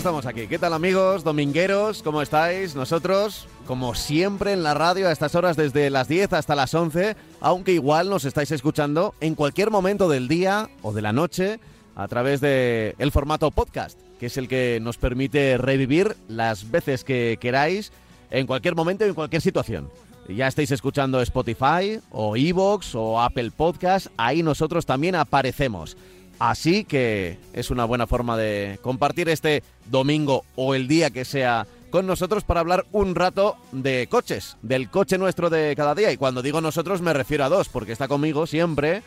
estamos aquí. ¿Qué tal amigos, domingueros? ¿Cómo estáis? Nosotros, como siempre en la radio a estas horas desde las 10 hasta las 11, aunque igual nos estáis escuchando en cualquier momento del día o de la noche a través de el formato podcast, que es el que nos permite revivir las veces que queráis en cualquier momento y en cualquier situación. Ya estáis escuchando Spotify o Evox o Apple Podcast, ahí nosotros también aparecemos. Así que es una buena forma de compartir este domingo o el día que sea con nosotros para hablar un rato de coches, del coche nuestro de cada día. Y cuando digo nosotros me refiero a dos, porque está conmigo siempre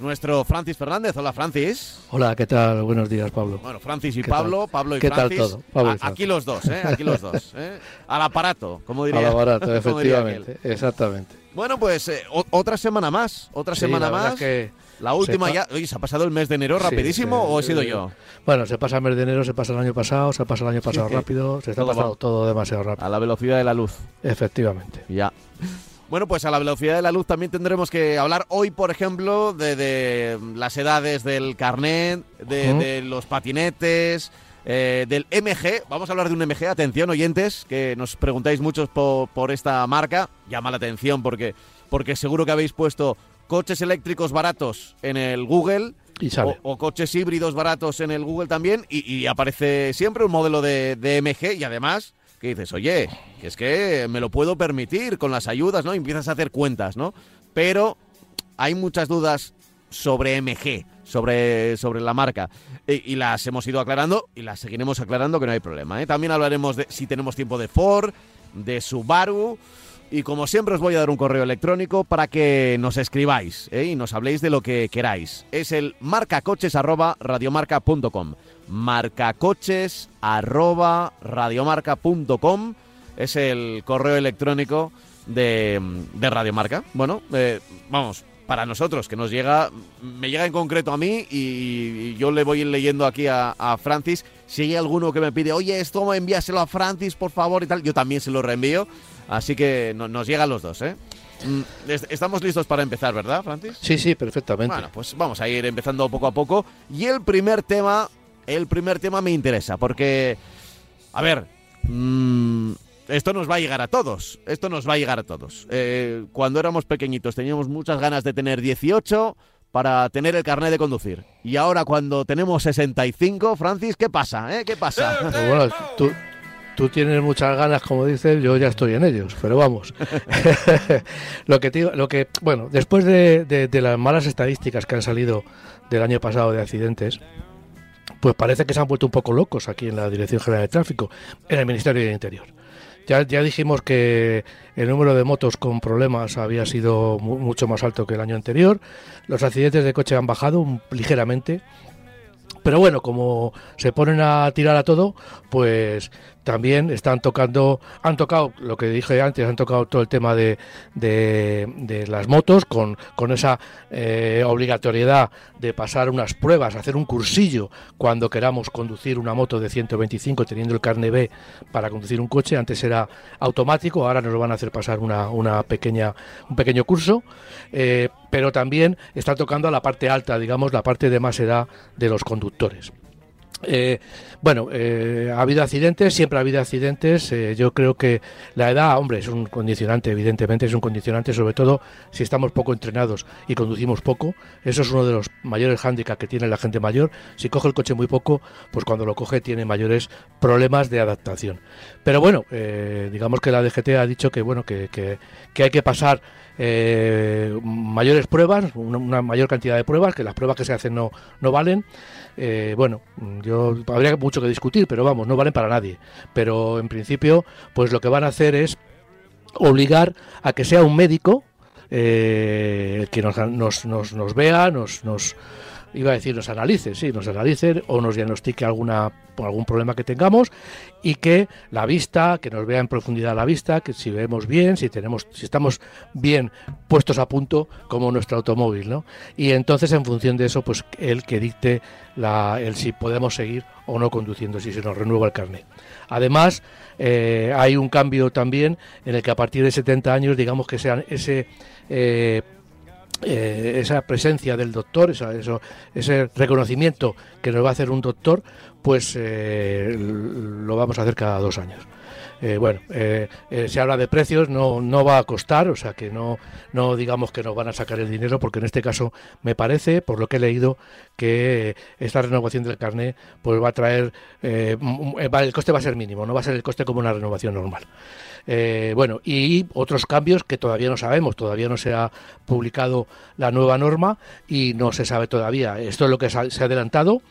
nuestro Francis Fernández. Hola, Francis. Hola, ¿qué tal? Buenos días, Pablo. Bueno, Francis y ¿Qué Pablo, tal? Pablo y ¿Qué tal Francis. todo? Pablo y A- Francis. aquí los dos, ¿eh? Aquí los dos. ¿eh? Al aparato, como diría. A la barata, como diría efectivamente, exactamente. Bueno, pues eh, otra semana más, otra Sí, semana la más. es que La última se ya. Oye, ¿se ha pasado el mes de enero rapidísimo sí, o he sido yo? Bueno, se pasa el mes de enero, se pasa el año pasado, se pasa el año pasado rápido, se está Todo pasando todo demasiado rápido. A la velocidad de la luz. Efectivamente. Ya. Bueno, pues a la velocidad de la luz también tendremos que hablar hoy, por ejemplo, de, de las edades del carnet, de, los patinetes, eh, del MG. Vamos a hablar de un MG. Atención, oyentes, que nos preguntáis muchos po- por, esta marca. Llama la atención porque, porque seguro que habéis puesto coches eléctricos baratos en el Google. Y sale. O, o coches híbridos baratos en el Google también y, y aparece siempre un modelo de, de MG y además que dices, oye, que es que me lo puedo permitir con las ayudas, ¿no? Y empiezas a hacer cuentas, ¿no? Pero hay muchas dudas sobre MG, sobre, sobre la marca. Y, y las hemos ido aclarando y las seguiremos aclarando que no hay problema. ¿eh? También hablaremos de si tenemos tiempo de Ford, de Subaru. Y como siempre os voy a dar un correo electrónico para que nos escribáis ¿eh? y nos habléis de lo que queráis. Es el marcacoches@radiomarca.com. marcacoches@radiomarca.com es el correo electrónico de, de Radio Marca. Bueno, eh, vamos, para nosotros, que nos llega, me llega en concreto a mí y, y yo le voy leyendo aquí a, a Francis. Si hay alguno que me pide, oye, esto envíaselo a Francis, por favor, y tal, yo también se lo reenvío. Así que no- nos llegan los dos, ¿eh? Mm, est- Estamos listos para empezar, ¿verdad, Francis? Sí, sí, perfectamente. Bueno, pues vamos a ir empezando poco a poco. Y el primer tema, el primer tema me interesa, porque, a ver, mm, esto nos va a llegar a todos. Esto nos va a llegar a todos. Eh, cuando éramos pequeñitos teníamos muchas ganas de tener 18 para tener el carnet de conducir. Y ahora cuando tenemos 65, Francis, ¿qué pasa? eh? ¿Qué pasa? Bueno, tú, tú tienes muchas ganas, como dices, yo ya estoy en ellos, pero vamos. lo que lo que, bueno, después de, de- las malas estadísticas que han salido del año pasado de accidentes, pues parece que se han vuelto un poco locos aquí en la Dirección General de Tráfico, en el Ministerio del Interior. Ya, ya dijimos que el número de motos con problemas había sido mu- mucho más alto que el año anterior. Los accidentes de coche han bajado un- ligeramente. Pero bueno, como se ponen a tirar a todo, pues también están tocando, han tocado lo que dije antes, han tocado todo el tema de, de, las motos con, con esa eh, obligatoriedad de pasar unas pruebas, hacer un cursillo cuando queramos conducir una moto de 125 teniendo el carne B para conducir un coche. Antes era automático, ahora nos lo van a hacer pasar una, una pequeña, un pequeño curso. Eh, pero también está tocando a la parte alta, digamos, la parte de más edad de los conductores. Eh, bueno, eh, ha habido accidentes, siempre ha habido accidentes. eh, yo creo que la edad, hombre, es un condicionante, evidentemente, es un condicionante, sobre todo si estamos poco entrenados y conducimos poco. Eso es uno de los mayores hándicaps que tiene la gente mayor. Si coge el coche muy poco, pues cuando lo coge tiene mayores problemas de adaptación. Pero bueno, digamos que la DGT ha dicho que bueno que- que hay que pasar eh, mayores pruebas, una, mayor cantidad de pruebas, que las pruebas que se hacen no, no valen. Eh, bueno, yo habría mucho que discutir, pero vamos, no valen para nadie. Pero en principio, pues lo que van a hacer es obligar a que sea un médico eh, que nos, nos, nos, vea, nos, iba a decir nos analice, sí, nos analice o nos diagnostique alguna algún problema que tengamos y que la vista, que nos vea en profundidad la vista, que si vemos bien, si tenemos, si estamos bien puestos a punto como nuestro automóvil, ¿no? Y entonces en función de eso, pues el que dicte la, el si podemos seguir o no conduciendo, si se nos renueva el carnet. Además, eh, hay un cambio también en el que a partir de 70 años, digamos que sean ese eh, eh, esa presencia del doctor, eso, ese reconocimiento que nos va a hacer un doctor, pues eh, lo vamos a hacer cada dos años. Eh, bueno, se habla de precios, no, no va a costar, o sea que no, no digamos que nos van a sacar el dinero, porque en este caso me parece, por lo que he leído, que esta renovación del carnet pues va a traer, el coste va a ser mínimo, no va a ser el coste como una renovación normal. Eh, bueno, y otros cambios que todavía no sabemos, todavía no se ha publicado la nueva norma y no se sabe todavía. Esto es lo que se ha adelantado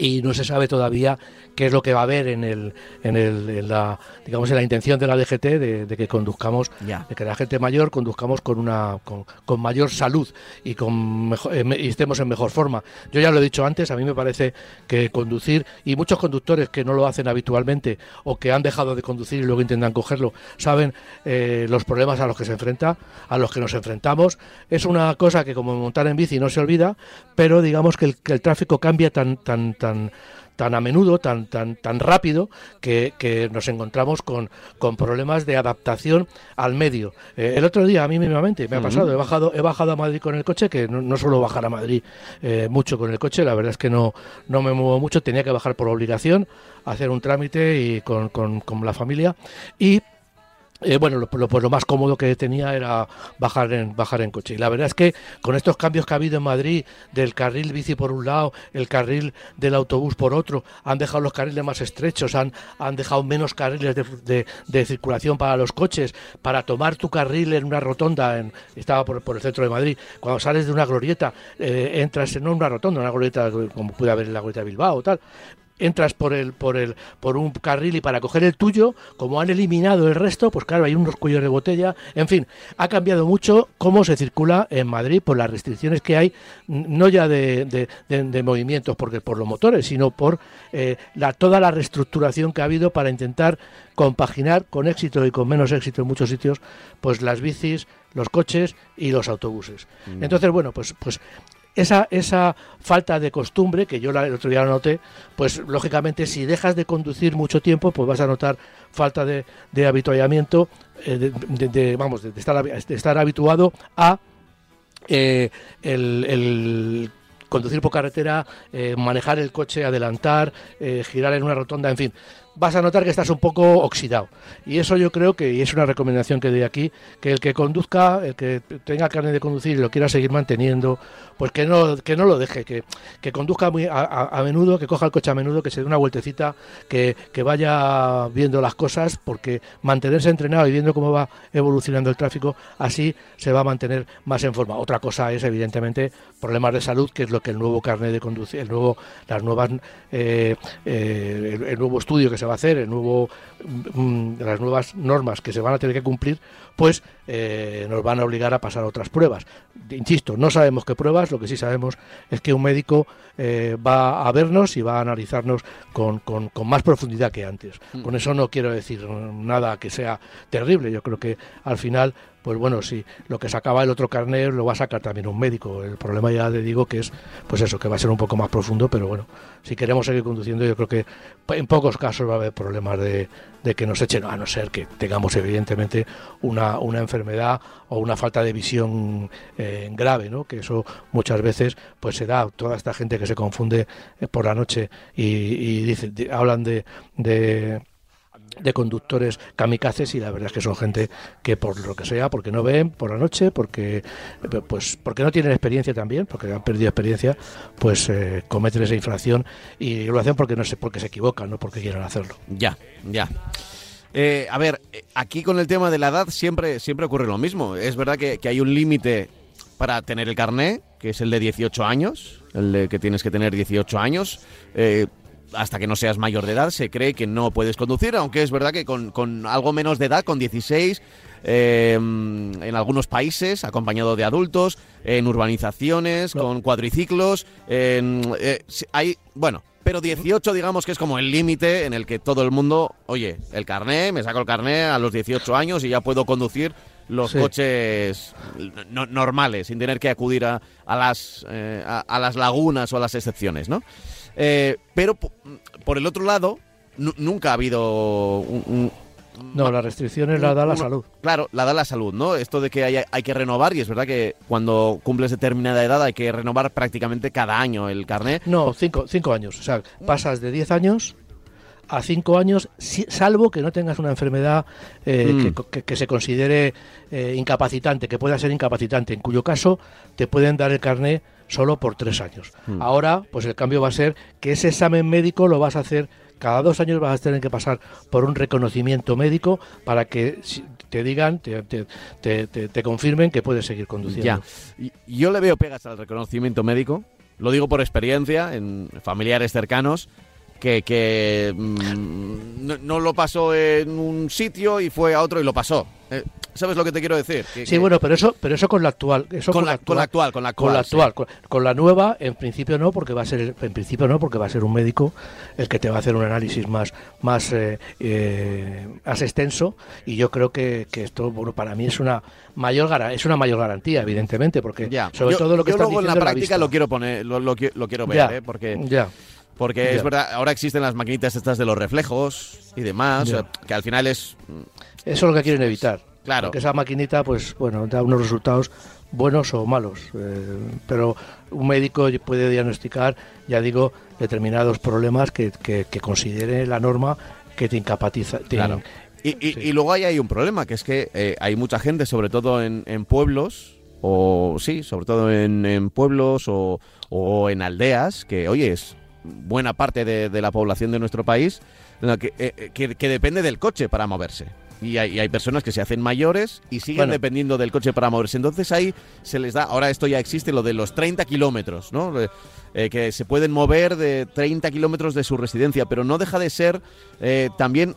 y no se sabe todavía qué es lo que va a haber en el, en, el, en la digamos en la intención de la DGT de, que conduzcamos de que la gente mayor conduzcamos con una con, mayor salud y con eh, y estemos en mejor forma. Yo ya lo he dicho antes a mí me parece que conducir y muchos conductores que no lo hacen habitualmente o que han dejado de conducir y luego intentan cogerlo saben eh, los problemas a los que se enfrenta a los que nos enfrentamos. Es una cosa que como montar en bici no se olvida pero digamos que el, que el tráfico cambia tan tan tan tan a menudo, tan, tan, tan rápido, que, nos encontramos con, con, problemas de adaptación al medio. Eh, el otro día, a mí mismamente, me ha pasado, he bajado, he bajado a Madrid con el coche, que no, suelo bajar a Madrid eh, mucho con el coche, la verdad es que no, no me muevo mucho, tenía que bajar por obligación, hacer un trámite y con, con, con la familia, y eh, bueno, lo, pues lo, más cómodo que tenía era bajar en, bajar en coche. Y la verdad es que con estos cambios que ha habido en Madrid, del carril bici por un lado, el carril del autobús por otro, han dejado los carriles más estrechos, han, han dejado menos carriles de, de, circulación para los coches, para tomar tu carril en una rotonda, en, estaba por, por el centro de Madrid, cuando sales de una glorieta, eh, entras en una rotonda, una glorieta como puede haber en la glorieta de Bilbao o tal, entras por el, por el, por un carril y para coger el tuyo, como han eliminado el resto, pues claro, hay unos cuellos de botella. En fin, ha cambiado mucho cómo se circula en Madrid por las restricciones que hay, no ya de, de, movimientos porque por los motores, sino por eh, la, toda la reestructuración que ha habido para intentar compaginar con éxito y con menos éxito en muchos sitios, pues las bicis, los coches y los autobuses. Mm. Entonces, bueno, pues, pues esa, esa falta de costumbre, que yo el otro día noté, pues lógicamente si dejas de conducir mucho tiempo, pues vas a notar falta de, de habituallamiento, eh, de, vamos, de estar, de estar habituado a eh, el, conducir por carretera, eh, manejar el coche, adelantar, girar en una rotonda, en fin vas a notar que estás un poco oxidado. Y eso yo creo que, y es una recomendación que doy aquí, que el que conduzca, el que tenga carne de conducir y lo quiera seguir manteniendo, pues que no, que no lo deje, que, que conduzca muy a, menudo, que coja el coche a menudo, que se dé una vueltecita, que, que vaya viendo las cosas, porque mantenerse entrenado y viendo cómo va evolucionando el tráfico, así se va a mantener más en forma. Otra cosa es, evidentemente, problemas de salud, que es lo que el nuevo carnet de conducir, el nuevo, las nuevas, eh, eh, el nuevo estudio que se va a hacer, el nuevo, mm, las nuevas normas que se van a tener que cumplir, pues eh, nos van a obligar a pasar otras pruebas. Insisto, no sabemos qué pruebas, lo que sí sabemos es que un médico eh, va a vernos y va a analizarnos con, con, con más profundidad que antes. Mm. Con eso no quiero decir nada que sea terrible, yo creo que al final pues bueno, si lo que sacaba el otro carnet lo va a sacar también un médico. El problema ya le digo que es, pues eso, que va a ser un poco más profundo, pero bueno, si queremos seguir conduciendo, yo creo que en pocos casos va a haber problemas de, que nos echen, a no ser que tengamos evidentemente una, una enfermedad o una falta de visión eh, grave, ¿no? Que eso muchas veces pues se da toda esta gente que se confunde eh, por la noche y, y dice, hablan de de conductores kamikazes y la verdad es que son gente que por lo que sea, porque no ven por la noche, porque pues porque no tienen experiencia también, porque han perdido experiencia, pues eh, cometen esa infracción y lo hacen porque no sé, porque se equivocan, no porque quieran hacerlo. Ya, ya. Eh, a ver, aquí con el tema de la edad siempre, siempre ocurre lo mismo. Es verdad que, que hay un límite para tener el carné, que es el de 18 años, el de que tienes que tener 18 años. Eh, hasta que no seas mayor de edad se cree que no puedes conducir, aunque es verdad que con, con algo menos de edad, con 16, eh, en algunos países, acompañado de adultos, en urbanizaciones, con cuadriciclos, en, eh, hay, bueno, pero 18 digamos que es como el límite en el que todo el mundo, oye, el carné, me saco el carné a los 18 años y ya puedo conducir los Sí. coches no- normales, sin tener que acudir a, a las, eh, a, a las lagunas o a las excepciones, ¿no? Eh, pero po- por el otro lado, nu- nunca ha habido un- un, No, las restricciones las da la salud. Claro, la da la salud, ¿no? Esto de que hay, hay que renovar, y es verdad que cuando cumples determinada edad hay que renovar prácticamente cada año el carnet. No, cinco, cinco años. O sea, pasas de 10 años a 5 años, salvo que no tengas una enfermedad eh, Mm. que, que- que se considere eh, incapacitante, que pueda ser incapacitante, en cuyo caso te pueden dar el carné solo por 3 años. Mm. Ahora, pues el cambio va a ser que ese examen médico lo vas a hacer cada dos años vas a tener que pasar por un reconocimiento médico para que te digan, te, te- te- te- te confirmen que puedes seguir conduciendo. Ya. Yo le veo pegas al reconocimiento médico, lo digo por experiencia, en familiares cercanos, que, que mm, no, no lo pasó en un sitio y fue a otro y lo pasó. Eh, ¿Sabes lo que te quiero decir? Que- Sí, que- bueno, pero eso, pero eso con la actual, eso con, la, con la actual, con la actual. con la sí. actual, con, con la nueva, en principio no, porque va a ser, en principio no, porque va a ser un médico el que te va a hacer un análisis más, más, eh, eh, más extenso, y yo creo que, que esto, bueno, para mí es una mayor es una mayor garantía, evidentemente, porque Ya. sobre Yo- todo lo que yo están luego en la diciendo práctica vista. lo quiero poner, lo, lo lo quiero ver, Ya, ¿eh? porque ya. Porque es verdad, ahora existen las maquinitas estas de los reflejos y demás, Ya. o sea, que al final es... Eso es lo que quieren evitar. Claro. Porque esa maquinita, pues bueno, da unos resultados buenos o malos. eh, pero un médico puede diagnosticar, ya digo, determinados problemas que, que, que considere la norma que te incapacita. Claro. Y, y- Sí. y luego ahí hay un problema, que es que eh, hay mucha gente, sobre todo en, en pueblos, o sí, sobre todo en, en pueblos o, o en aldeas, que oye, es buena parte de, de la población de nuestro país, que, eh, eh, que, que depende del coche para moverse. Y hay, y hay personas que se hacen mayores y siguen Bueno. dependiendo del coche para moverse. Entonces ahí se les da, ahora esto ya existe, lo de los 30 kilómetros, ¿no? Eh, eh, que se pueden mover de 30 kilómetros de su residencia, pero no deja de ser eh, también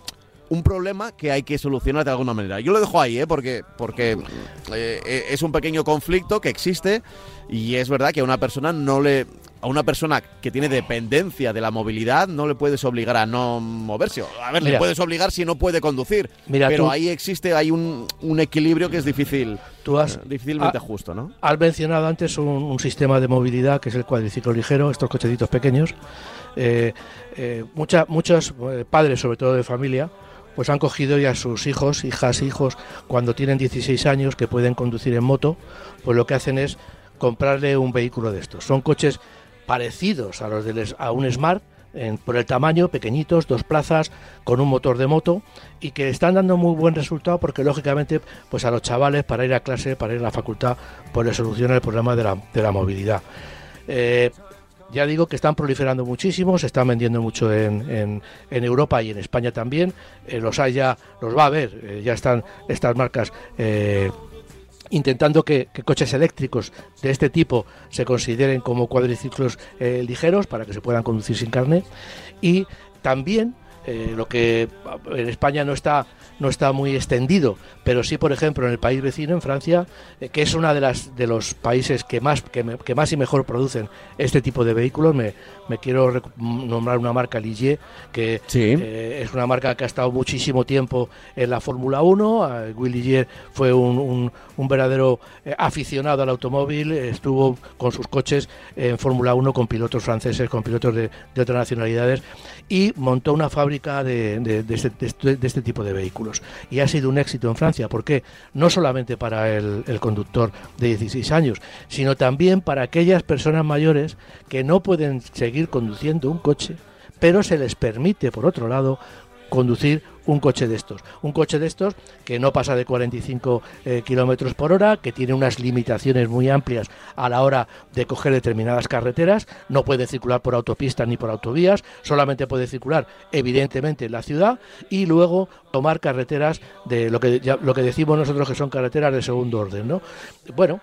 un problema que hay que solucionar de alguna manera. Yo lo dejo ahí, ¿eh? porque, porque eh, es un pequeño conflicto que existe y es verdad que a una persona no le a una persona que tiene dependencia de la movilidad no le puedes obligar a no moverse. A ver, le puedes obligar si no puede conducir, Mira, pero tú- ahí existe hay un, un equilibrio que es difícil, Tú has, eh, difícilmente justo, ¿no? Has mencionado antes un, un sistema de movilidad que es el cuadriciclo ligero, estos cochecitos pequeños. Eh, eh, mucha- muchos eh, padres, sobre todo de familia, pues han cogido ya a sus hijos, hijas, hijos, cuando tienen 16 años que pueden conducir en moto, pues lo que hacen es comprarle un vehículo de estos. Son coches parecidos a los de a un Smart, por el tamaño, pequeñitos, dos plazas, con un motor de moto y que están dando muy buen resultado porque lógicamente pues a los chavales para ir a clase, para ir a la facultad, pues les soluciona el problema de la, de la movilidad. Eh, ya digo que están proliferando muchísimo, se están vendiendo mucho en, en- Europa y en España también. Eh, los hay ya, los va a haber, eh, ya están estas marcas eh, intentando que, coches eléctricos de este tipo se consideren como cuadriciclos eh, ligeros para que se puedan conducir sin carne. Y también eh, lo que en España no está no está muy extendido, pero sí, por ejemplo, en el país vecino, en Francia, eh, que es una de las de los países que más que, me- que más y mejor producen este tipo de vehículos. Me, me quiero nombrar una marca Ligier, que Sí. eh, es una marca que ha estado muchísimo tiempo en la Fórmula 1. Eh, Willy Ligier fue un, un- un verdadero eh, aficionado al automóvil, estuvo con sus coches en Fórmula 1 con pilotos franceses, con pilotos de, de otras nacionalidades y montó una fábrica de, de- de este, este- de este tipo de vehículos. Y ha sido un éxito en Francia, porque no solamente para el, el conductor de 16 años, sino también para aquellas personas mayores que no pueden seguir conduciendo un coche, pero se les permite, por otro lado, conducir un coche de estos. Un coche de estos que no pasa de 45 eh, kilómetros por hora, que tiene unas limitaciones muy amplias a la hora de coger determinadas carreteras, no puede circular por autopistas ni por autovías, solamente puede circular evidentemente en la ciudad y luego tomar carreteras de lo que, ya- lo que decimos nosotros que son carreteras de segundo orden. ¿no? Bueno,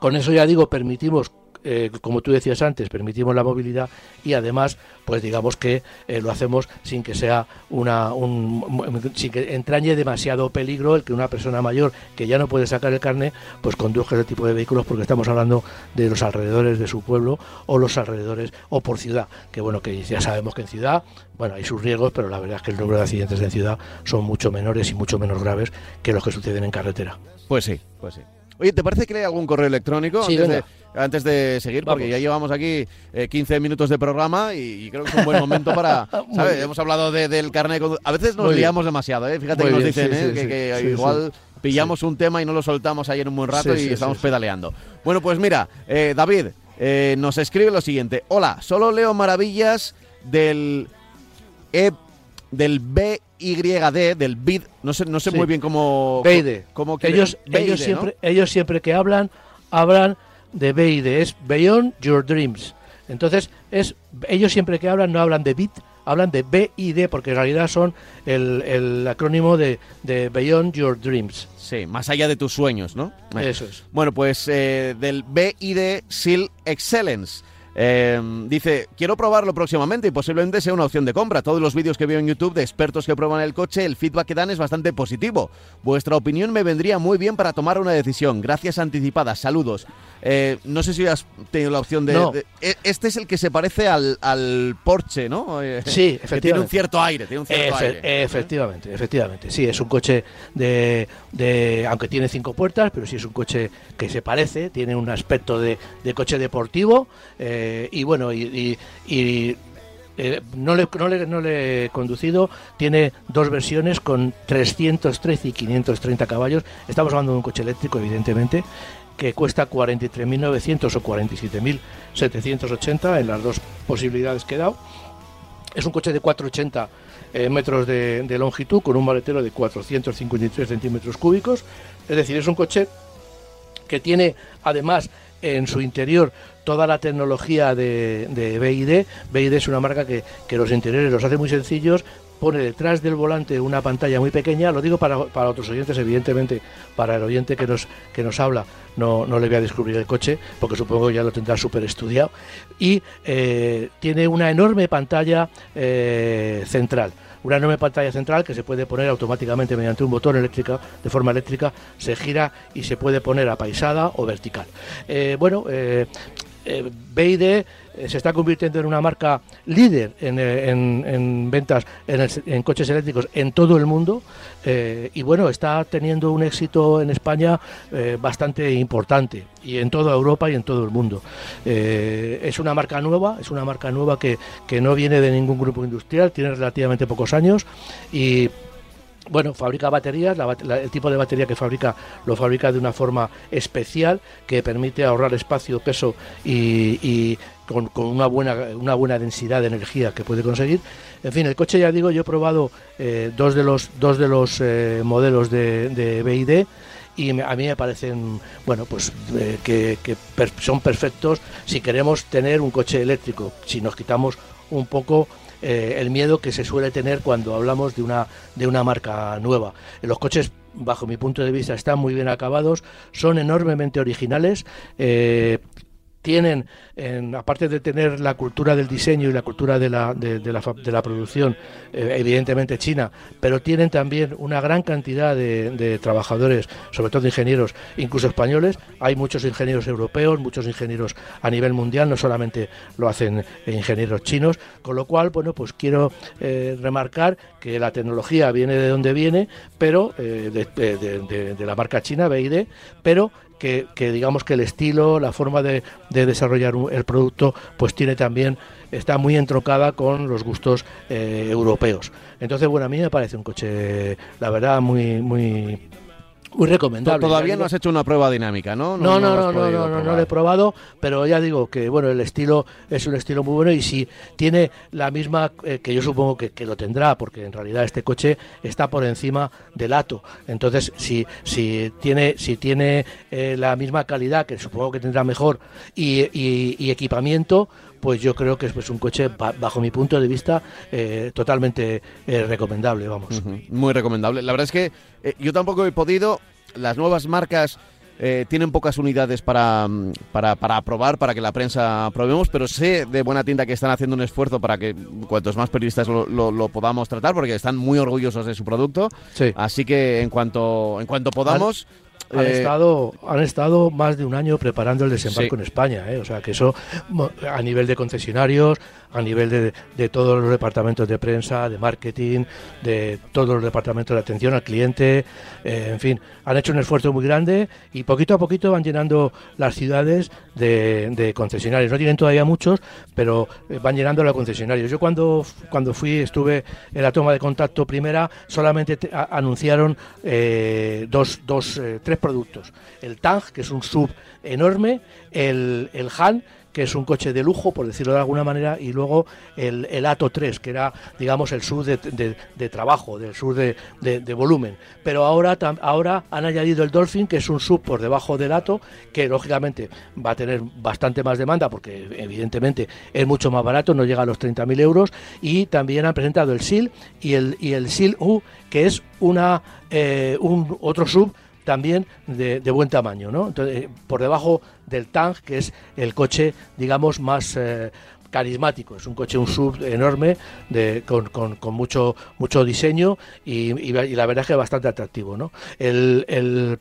con eso ya digo, permitimos eh, como tú decías antes, permitimos la movilidad y además, pues digamos que eh, lo hacemos sin que sea una, un, sin que entrañe demasiado peligro el que una persona mayor que ya no puede sacar el carne, pues conduzca ese tipo de vehículos porque estamos hablando de los alrededores de su pueblo o los alrededores o por ciudad, que bueno, que ya sabemos que en ciudad, bueno, hay sus riesgos, pero la verdad es que el número de accidentes en ciudad son mucho menores y mucho menos graves que los que suceden en carretera. Pues sí, pues sí. Oye, ¿te parece que lea algún correo electrónico Sí, antes, de, antes de seguir? Porque ya llevamos aquí eh, 15 minutos de programa y, y creo que es un buen momento para... ¿sabes? Hemos hablado de- del carnet A veces nos Muy bien. liamos demasiado, ¿eh? Fíjate Muy que nos dicen sí, ¿eh? sí, que, igual pillamos un tema y no lo soltamos ayer un buen rato y estamos pedaleando. Bueno, pues mira, eh, David eh, nos escribe lo siguiente. Hola, solo leo maravillas del... E del BYD, del BID, no sé, no sé Sí. muy bien cómo... BID. cómo que- ellos, BID, ellos, ¿no? siempre, ellos siempre que hablan, hablan de BID, es Beyond Your Dreams. Entonces, es ellos siempre que hablan no hablan de BIT, hablan de BID, porque en realidad son el, el acrónimo de, de Beyond Your Dreams. Sí, más allá de tus sueños, ¿no? Eso es. Bueno, pues eh, del BID Seal Excellence. Eh, dice, quiero probarlo próximamente y posiblemente sea una opción de compra. Todos los vídeos que veo en YouTube de expertos que prueban el coche, el feedback que dan es bastante positivo. Vuestra opinión me vendría muy bien para tomar una decisión. Gracias anticipadas. Saludos. Eh, no sé si has tenido la opción de... No. de- e- este es el que se parece al, al Porsche, ¿no? Eh, Sí, que tiene un efectivamente. cierto aire, tiene un cierto Efe- aire. efectivamente, efectivamente. Sí, es un coche de, de- Aunque tiene cinco puertas, pero sí es un coche que se parece, tiene un aspecto de, de coche deportivo. eh, y bueno, y. eh, no, le, no, le, no le he conducido, tiene dos versiones con 313 y 530 caballos. Estamos hablando de un coche eléctrico, evidentemente, que cuesta 43.900 o 47.780 en las dos posibilidades que he dado. Es un coche de 480 eh, metros de longitud con un maletero de 453 centímetros cúbicos. Es decir, es un coche que tiene además en su interior toda la tecnología de, BID. BID es una marca que, que los interiores los hace muy sencillos, pone detrás del volante una pantalla muy pequeña, lo digo para, para otros oyentes, evidentemente, para el oyente que nos, que nos habla, no, no le voy a descubrir el coche, porque supongo que ya lo tendrá súper estudiado, y eh, tiene una enorme pantalla eh, central. Una enorme pantalla central que se puede poner automáticamente mediante un botón eléctrica, de forma eléctrica, se gira y se puede poner apaisada o vertical. Eh, bueno, eh, eh, se está convirtiendo en una marca líder en, eh, en- en ventas en, coches eléctricos en todo el mundo eh, y bueno, está teniendo un éxito en España eh, bastante importante y en toda Europa y en todo el mundo. Eh, es una marca nueva, es una marca nueva que, que no viene de ningún grupo industrial, tiene relativamente pocos años y bueno, fabrica baterías, el tipo de batería que fabrica lo fabrica de una forma especial que permite ahorrar espacio, peso y con, con una, buena, una buena densidad de energía que puede conseguir. En fin, el coche ya digo, yo he probado eh, dos de los, dos de los eh, modelos de, de BID y a mí me parecen, bueno, pues eh, que, son perfectos si queremos tener un coche eléctrico, si nos quitamos un poco el miedo que se suele tener cuando hablamos de una, de una marca nueva. Los coches, bajo mi punto de vista, están muy bien acabados, son enormemente originales. Tienen, en- aparte de tener la cultura del diseño y la cultura de la, de, la, de la producción, eh, evidentemente china, pero tienen también una gran cantidad de, trabajadores, sobre todo ingenieros, incluso españoles. Hay muchos ingenieros europeos, muchos ingenieros a nivel mundial, no solamente lo hacen ingenieros chinos, con lo cual, bueno, pues quiero eh, remarcar que la tecnología viene de donde viene, pero eh, de la marca china, BID, pero que, digamos que el estilo, la forma de, de desarrollar el producto, pues tiene también, está muy entrocada con los gustos eh, europeos. Entonces, bueno, a mí me parece un coche, la verdad, muy, muy, muy recomendable. Todavía no has hecho una prueba dinámica, ¿no? no, no, no, no, no, no, lo he probado, pero ya digo que bueno, el estilo es un estilo muy bueno y si tiene la misma, eh, que yo supongo que, que lo tendrá, porque en realidad este coche está por encima del Ato. Entonces, si, si tiene, si tiene eh, la misma calidad, que supongo que tendrá mejor, y, y- y equipamiento, pues yo creo que es pues, un coche, ba- bajo mi punto de vista, eh, totalmente eh, recomendable, vamos. Muy recomendable. La verdad es que eh, yo tampoco he podido, las nuevas marcas tienen pocas unidades para, mm, para, para aprobar, para que la prensa aprobemos, pero sé de buena tinta que están haciendo un esfuerzo para que cuantos más periodistas lo, lo- lo podamos tratar, porque están muy orgullosos de su producto. Sí. Así que en cuanto, en cuanto podamos... Han, eh, estado, han estado más de un año preparando el desembarco Sí. en España, ¿eh? o sea que eso a nivel de concesionarios, a nivel de, de todos los departamentos de prensa, de marketing, de todos los departamentos de atención al cliente, eh, en fin, han hecho un esfuerzo muy grande y poquito a poquito van llenando las ciudades de, de concesionarios. No tienen todavía muchos, pero eh, van llenando los concesionarios. Yo cuando, cuando fui, estuve en la toma de contacto primera, solamente anunciaron eh, dos, dos, tres productos. El Tang, que es un sub enorme, el, el Han, que es un coche de lujo, por decirlo de alguna manera, y luego el, el Ato 3, que era, digamos, el sub de, de- trabajo, del sub de, de- volumen. Pero ahora, ahora han añadido el Dolphin, que es un sub por debajo del Ato, que lógicamente va a tener bastante más demanda, porque evidentemente es mucho más barato, no llega a los 30.000 euros, y también han presentado el SIL y el, y el SIL U, que es una, eh, un otro sub también de, buen tamaño, ¿no? Entonces, eh, por debajo del Tang, que es el coche, digamos, más eh, carismático. Es un coche, un sub enorme, con, mucho, mucho diseño y, la- verdad es que bastante atractivo, ¿no? El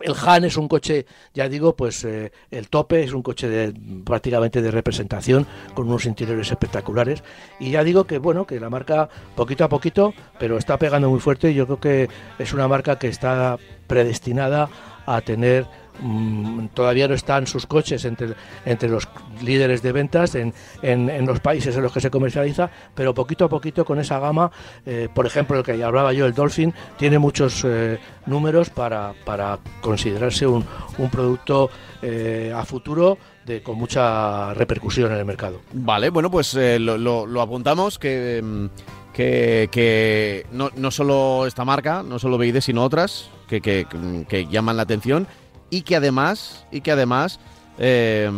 el Han es un coche, ya digo, pues eh, el tope es un coche de, prácticamente de representación con unos interiores espectaculares. Y ya digo que bueno que la marca poquito a poquito, pero está pegando muy fuerte. Y yo creo que es una marca que está predestinada a tener mm, todavía no están sus coches entre, entre los líderes de ventas en, en- en los países en los que se comercializa, pero poquito a poquito con esa gama, eh, por ejemplo, el que hablaba yo, el Dolphin, tiene muchos eh, números para, para considerarse un, un producto eh, a futuro de, con mucha repercusión en el mercado. Vale, bueno, pues eh, lo, lo- lo apuntamos que, mm, que, que no, no solo esta marca, no solo BID, sino otras que- que llaman la atención y que además, y que además eh,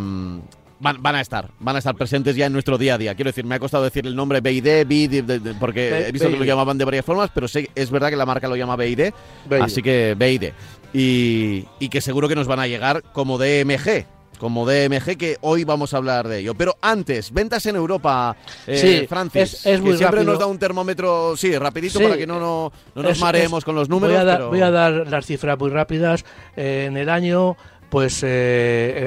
van, van a estar, van a estar presentes ya en nuestro día a día. Quiero decir, me ha costado decir el nombre BID, porque B- he visto que lo llamaban de varias formas, pero sé, es verdad que la marca lo llama BID, BID. así que BID. Y, y que seguro que nos van a llegar como DMG. Como DMG, que hoy vamos a hablar de ello. Pero antes, ventas en Europa, eh, Sí, Francis. es- es que muy siempre rápido. nos da un termómetro, sí, rapidito, Sí, para que no, no, no nos Es- mareemos con los números. Voy a, dar, pero- voy a dar las cifras muy rápidas. Eh, en el año, pues eh,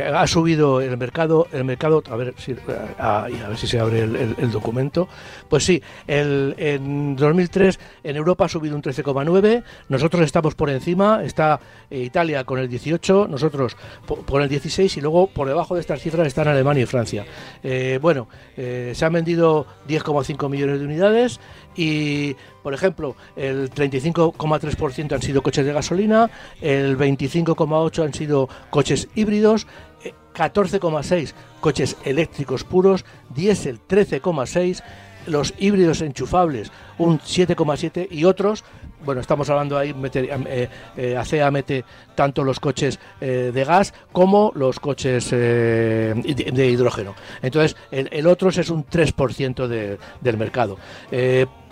eh, ha subido el mercado, el mercado, a ver si, a, ver si se abre el, documento. Pues sí, el, en 2003 en Europa ha subido un 13,9. Nosotros estamos por encima. Está eh, Italia con el 18, nosotros po- por el 16 y luego por debajo de estas cifras están Alemania y Francia. Eh, bueno, se han vendido 10,5 millones de unidades y, por ejemplo, el 35,3% han sido coches de gasolina, el 25,8% han sido coches híbridos, eh, 14,6% coches eléctricos puros, diésel 13,6%, los híbridos enchufables un 7,7% y otros bueno, estamos hablando ahí, mete- eh, eh, ACEA mete tanto los coches eh, de gas como los coches de, hidrógeno. Entonces, el, el otro es un 3% de- del mercado.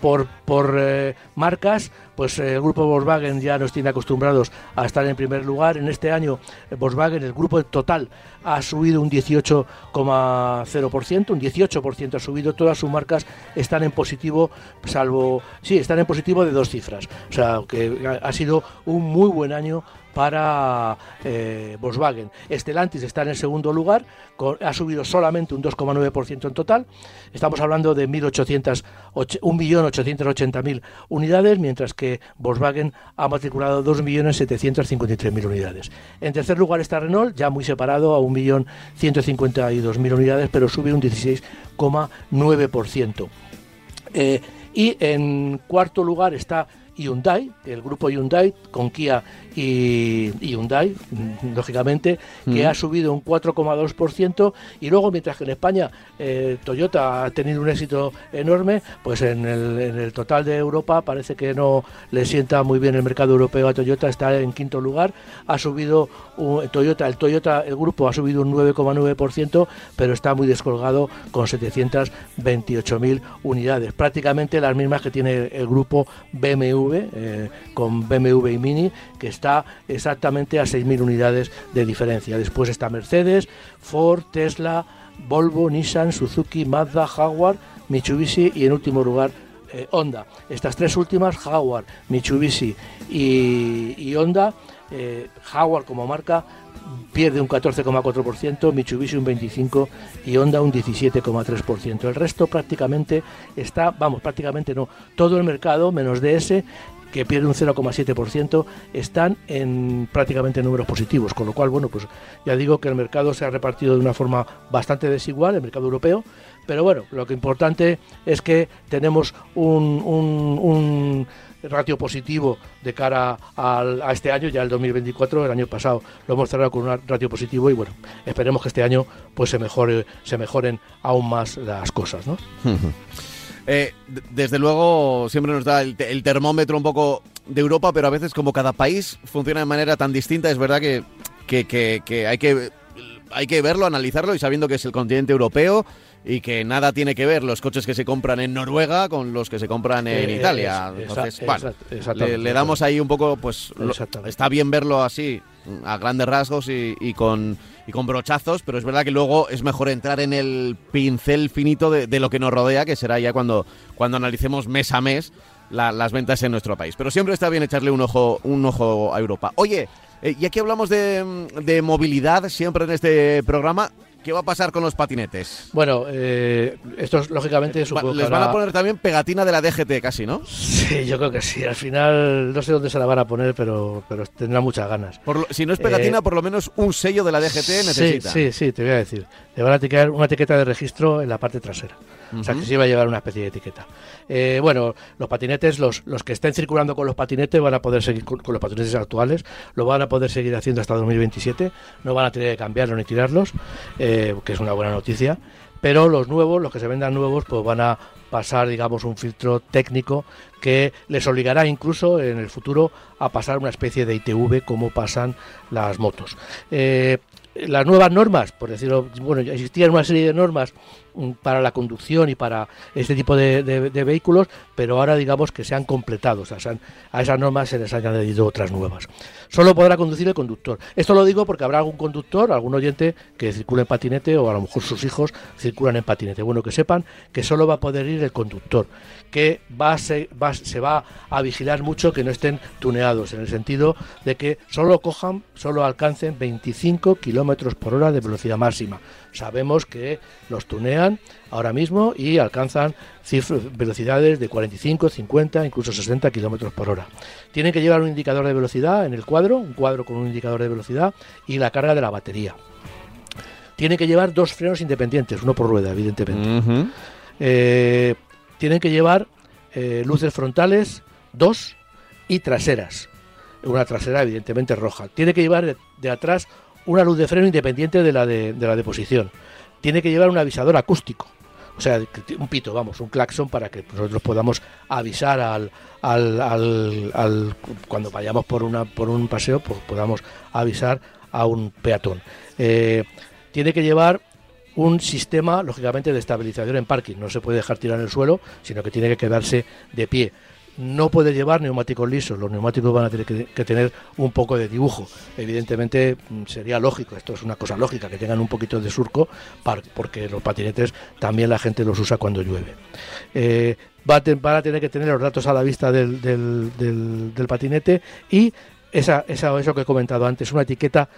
Por por marcas, pues eh, el grupo Volkswagen ya nos tiene acostumbrados a estar en primer lugar. En este año, eh, Volkswagen, el grupo total, ha subido un 18,0%, un 18% ha subido. Todas sus marcas están en positivo, salvo, sí, están en positivo de dos cifras. O sea, que ha, ha sido un muy buen año para eh, Volkswagen. Stellantis está en el segundo lugar, ha subido solamente un 2,9% en total. Estamos hablando de 1.800 och- 1.880.000 unidades, mientras que Volkswagen ha matriculado 2.753.000 unidades. En tercer lugar está Renault, ya muy separado, a 1.152.000 unidades, pero sube un 16,9%. Eh, y en cuarto lugar está Hyundai, el grupo Hyundai con Kia y, y Hyundai, mm, lógicamente, que Mm. ha subido un 4,2%. Y luego, mientras que en España eh, Toyota ha tenido un éxito enorme, pues en el, en el total de Europa parece que no le sienta muy bien el mercado europeo a Toyota, está en quinto lugar. Ha subido un- Toyota, el Toyota, el grupo ha subido un 9,9%, pero está muy descolgado con 728.000 unidades, prácticamente las mismas que tiene el grupo BMW Eh, con BMW y Mini, que está exactamente a 6.000 unidades de diferencia. Después está Mercedes, Ford, Tesla, Volvo, Nissan, Suzuki, Mazda, Jaguar, Mitsubishi y en último lugar eh, Honda. Estas tres últimas, Jaguar, Mitsubishi y, Honda, eh, Jaguar como marca pierde un 14,4%, Mitsubishi un 25% y Honda un 17,3%. El resto prácticamente está, vamos, prácticamente no, todo el mercado menos DS que pierde un 0,7%, están en prácticamente números positivos, con lo cual, bueno, pues ya digo que el mercado se ha repartido de una forma bastante desigual, el mercado europeo, pero bueno, lo que importante es que tenemos un, un, ratio positivo de cara a este año, ya el 2024, el año pasado lo hemos cerrado con un ratio positivo y bueno, esperemos que este año pues se mejore, se mejoren aún más las cosas, ¿no? Eh, desde luego siempre nos da el, termómetro un poco de Europa, pero a veces como cada país funciona de manera tan distinta, es verdad que, que, hay que hay que verlo, analizarlo y sabiendo que es el continente europeo y que nada tiene que ver los coches que se compran en Noruega con los que se compran en eh, Italia. Entonces, le, damos ahí un poco, pues está bien verlo así, a grandes rasgos y, con, y con brochazos, pero es verdad que luego es mejor entrar en el pincel finito de, lo que nos rodea, que será ya cuando, cuando analicemos mes a mes las ventas en nuestro país. Pero siempre está bien echarle un ojo, un ojo a Europa. Oye, eh, y aquí hablamos de, de movilidad siempre en este programa. ¿Qué va a pasar con los patinetes? Bueno, eh, esto es, lógicamente supongo Les van a poner también pegatina de la DGT casi, ¿no? Sí, yo creo que sí. Al final no sé dónde se la van a poner, pero, pero tendrá muchas ganas. si no es pegatina, eh, por lo menos un sello de la DGT necesita. Sí, sí, te voy a decir. Le van a tirar una etiqueta de registro en la parte trasera. O sea, que sí va a llevar una especie de etiqueta. Eh, bueno, los patinetes, los, los que estén circulando con los patinetes van a poder seguir con, los patinetes actuales, lo van a poder seguir haciendo hasta 2027, no van a tener que cambiarlos ni tirarlos, que es una buena noticia. Pero los nuevos, los que se vendan nuevos, pues van a pasar, digamos, un filtro técnico que les obligará incluso en el futuro a pasar una especie de ITV como pasan las motos. Eh, las nuevas normas, por decirlo, bueno, existían una serie de normas para la conducción y para este tipo de, vehículos, pero ahora digamos que se han completado, o sea, a esas normas se les han añadido otras nuevas. Solo podrá conducir el conductor. Esto lo digo porque habrá algún conductor, algún oyente que circule en patinete o a lo mejor sus hijos circulan en patinete. Bueno, que sepan que solo va a poder ir el conductor, que va se, va, se va a vigilar mucho que no estén tuneados, en el sentido de que solo cojan, solo alcancen 25 kilómetros por hora de velocidad máxima. Sabemos que los tunean ahora mismo y alcanzan velocidades de 45, 50, incluso 60 kilómetros por hora. Tienen que llevar un indicador de velocidad en el cuadro, un cuadro con un indicador de velocidad y la carga de la batería. Tienen que llevar dos frenos independientes, uno por rueda, evidentemente. Eh, tienen que llevar eh, luces frontales, dos y traseras. Una trasera, evidentemente, roja. Tiene que llevar de, atrás una luz de freno independiente de la de, la de posición. Tiene que llevar un avisador acústico o sea, un pito, vamos, un claxon para que nosotros podamos avisar al, al, al, cuando vayamos por una por un paseo, pues podamos avisar a un peatón. Eh, tiene que llevar un sistema, lógicamente, de estabilización en parking. No se puede dejar tirar en el suelo, sino que tiene que quedarse de pie no puede llevar neumáticos lisos, los neumáticos van a tener que, tener un poco de dibujo. Evidentemente mm, sería lógico, esto es una cosa lógica, que tengan un poquito de surco, porque los patinetes también la gente los usa cuando llueve. Eh, va van a tener que tener los datos a la vista del, del, patinete y esa, esa, eso que he comentado antes, una etiqueta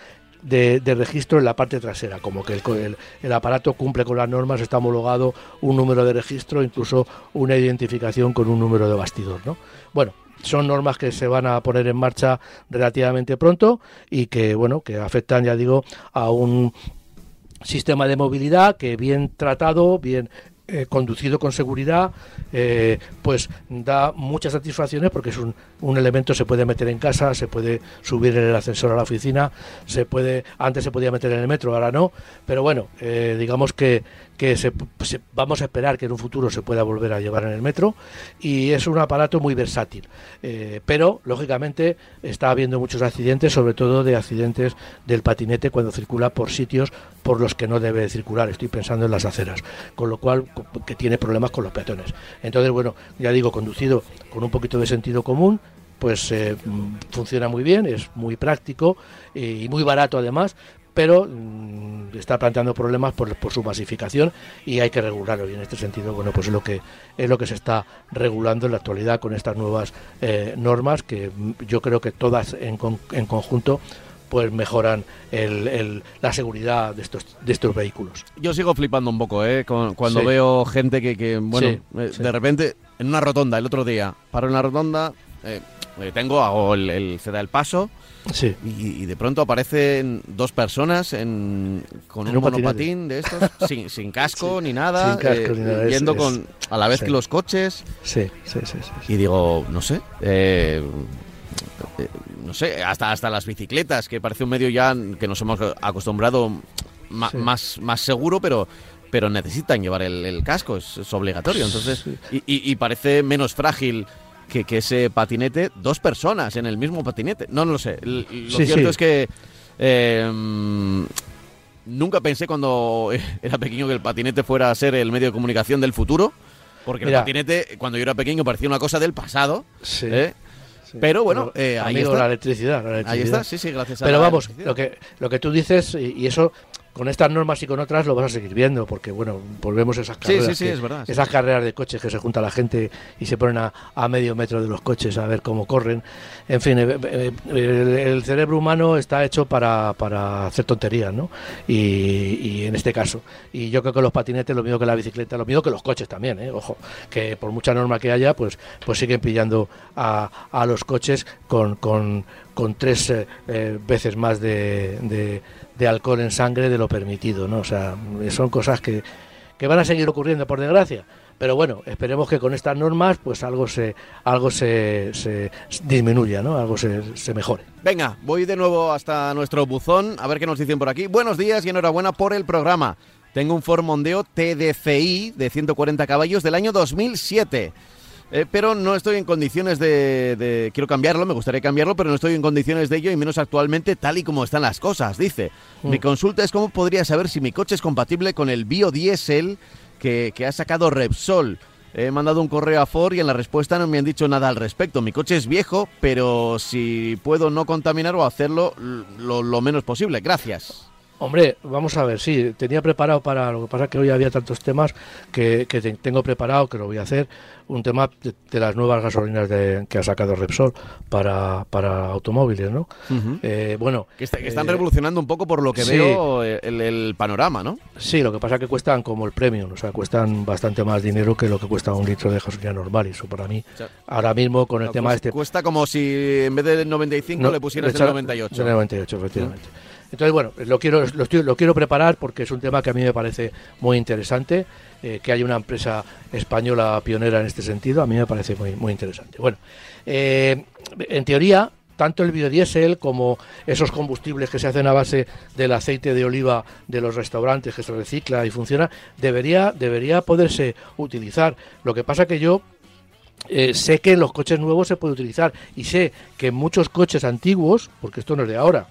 de, registro en la parte trasera, como que el, el, aparato cumple con las normas, está homologado un número de registro, incluso una identificación con un número de bastidor. ¿no? Bueno, son normas que se van a poner en marcha relativamente pronto y que bueno que afectan ya digo a un sistema de movilidad que bien tratado, bien eh, conducido con seguridad, eh, pues da muchas satisfacciones porque es un, un, elemento, se puede meter en casa, se puede subir en el ascensor a la oficina, se puede, antes se podía meter en el metro, ahora no, pero bueno, eh, digamos que, que se, vamos a esperar que en un futuro se pueda volver a llevar en el metro y es un aparato muy versátil. Eh, pero, lógicamente, está habiendo muchos accidentes, sobre todo de accidentes del patinete cuando circula por sitios por los que no debe circular. Estoy pensando en las aceras. Con lo cual, que tiene problemas con los peatones. Entonces, bueno, ya digo, conducido con un poquito de sentido común, pues eh, funciona muy bien, es muy práctico y muy barato además, pero mm, está planteando problemas por, su masificación y hay que regularlo y en este sentido bueno pues es lo que es lo que se está regulando en la actualidad con estas nuevas eh, normas que mm, yo creo que todas en, en conjunto pues mejoran el, la seguridad de estos de estos vehículos. Yo sigo flipando un poco, ¿eh? cuando veo gente que, bueno, eh, de repente en una rotonda el otro día, paro en la rotonda, eh, tengo, hago el, se da el paso, Sí. Y, de pronto aparecen dos personas en, con un, monopatín de estos, sin, casco ni nada, eh, yendo con, a la vez que los coches. Sí, sí, sí. Y digo, no sé, eh, eh, no sé, hasta, hasta las bicicletas, que parece un medio ya que nos hemos acostumbrado más, más seguro, pero pero necesitan llevar el, casco, es, obligatorio. Entonces, y, y, parece menos frágil que, ese patinete, dos personas en el mismo patinete. No, no lo sé. Lo cierto es que eh, nunca pensé cuando era pequeño que el patinete fuera a ser el medio de comunicación del futuro. Porque el patinete, cuando yo era pequeño, parecía una cosa del pasado. Sí. ¿eh? Pero bueno, eh, ahí está. La electricidad, la electricidad, Ahí está, sí, sí, gracias a Pero vamos, lo que, lo que tú dices, y eso con estas normas y con otras lo vas a seguir viendo, porque bueno, volvemos a esas carreras. esas carreras de coches que se junta la gente y se ponen a, medio metro de los coches a ver cómo corren. En fin, eh, eh, el, cerebro humano está hecho para, para hacer tonterías, ¿no? Y, en este caso. Y yo creo que los patinetes, lo mismo que la bicicleta, lo mismo que los coches también, ¿eh? Ojo, que por mucha norma que haya, pues, pues siguen pillando a, a los coches con, con, con tres eh, veces más de alcohol en sangre de lo permitido, ¿no? O sea, son cosas que, que van a seguir ocurriendo, por desgracia. Pero bueno, esperemos que con estas normas pues algo se algo se, se disminuya, ¿no? Algo se, se, mejore. Venga, voy de nuevo hasta nuestro buzón a ver qué nos dicen por aquí. Buenos días y enhorabuena por el programa. Tengo un Ford Mondeo TDCI de 140 caballos del año 2007. Eh, pero no estoy en condiciones de, Quiero cambiarlo, me gustaría cambiarlo, pero no estoy en condiciones de ello y menos actualmente tal y como están las cosas, dice. Mi mm. consulta es cómo podría saber si mi coche es compatible con el biodiesel que, que ha sacado Repsol. He mandado un correo a Ford y en la respuesta no me han dicho nada al respecto. Mi coche es viejo, pero si puedo no contaminar o hacerlo lo menos posible. Gracias. Hombre, vamos a ver, sí, tenía preparado para, lo que pasa que hoy había tantos temas que, tengo preparado, que lo voy a hacer, un tema de, las nuevas gasolinas de, que ha sacado Repsol para, para automóviles, ¿no? Eh, bueno. Que, están eh, revolucionando un poco por lo que veo el, panorama, ¿no? Sí, lo que pasa es que cuestan como el premium, o sea, cuestan bastante más dinero que lo que cuesta un litro de gasolina normal, y eso para mí, ahora mismo con el tema este... Cuesta como si en vez del 95 le pusieras el 98. El 98, efectivamente. Entonces, bueno, lo quiero, lo, quiero preparar porque es un tema que a mí me parece muy interesante, eh, que haya una empresa española pionera en este sentido, a mí me parece muy, muy interesante. Bueno, eh, en teoría, tanto el biodiesel como esos combustibles que se hacen a base del aceite de oliva de los restaurantes que se recicla y funciona, debería, debería poderse utilizar. Lo que pasa que yo eh, sé que en los coches nuevos se puede utilizar y sé que en muchos coches antiguos, porque esto no es de ahora,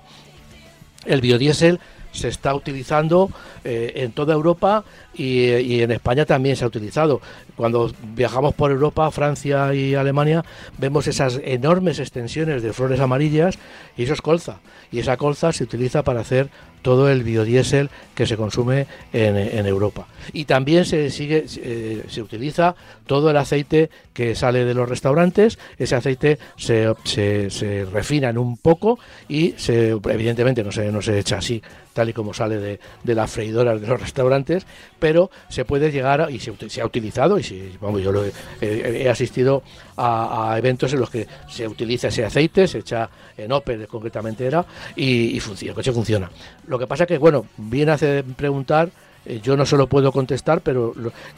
el biodiesel se está utilizando eh, en toda Europa y, en España también se ha utilizado. Cuando viajamos por Europa, Francia y Alemania, vemos esas enormes extensiones de flores amarillas y eso es colza. Y esa colza se utiliza para hacer todo el biodiesel que se consume en, Europa. Y también se sigue, eh, se utiliza todo el aceite que sale de los restaurantes. Ese aceite se, se, refina en un poco y se, evidentemente no se, no se echa así tal y como sale de, las freidoras de los restaurantes, pero se puede llegar y se, ha utilizado y si, vamos, yo he, asistido a, eventos en los que se utiliza ese aceite, se echa en Opel concretamente era y, funciona, el coche funciona. Lo que pasa que bueno, viene a preguntar eh, yo no se lo puedo contestar, pero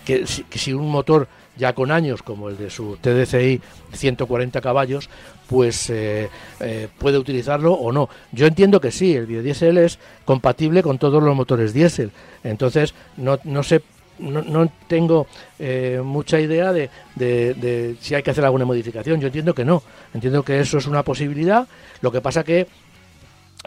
que, si, un motor ya con años, como el de su TDCI 140 caballos, pues eh, eh, puede utilizarlo o no. Yo entiendo que sí, el biodiesel es compatible con todos los motores diésel. Entonces, no, no sé no, tengo mucha idea de, de, si hay que hacer alguna modificación. Yo entiendo que no. Entiendo que eso es una posibilidad. Lo que pasa que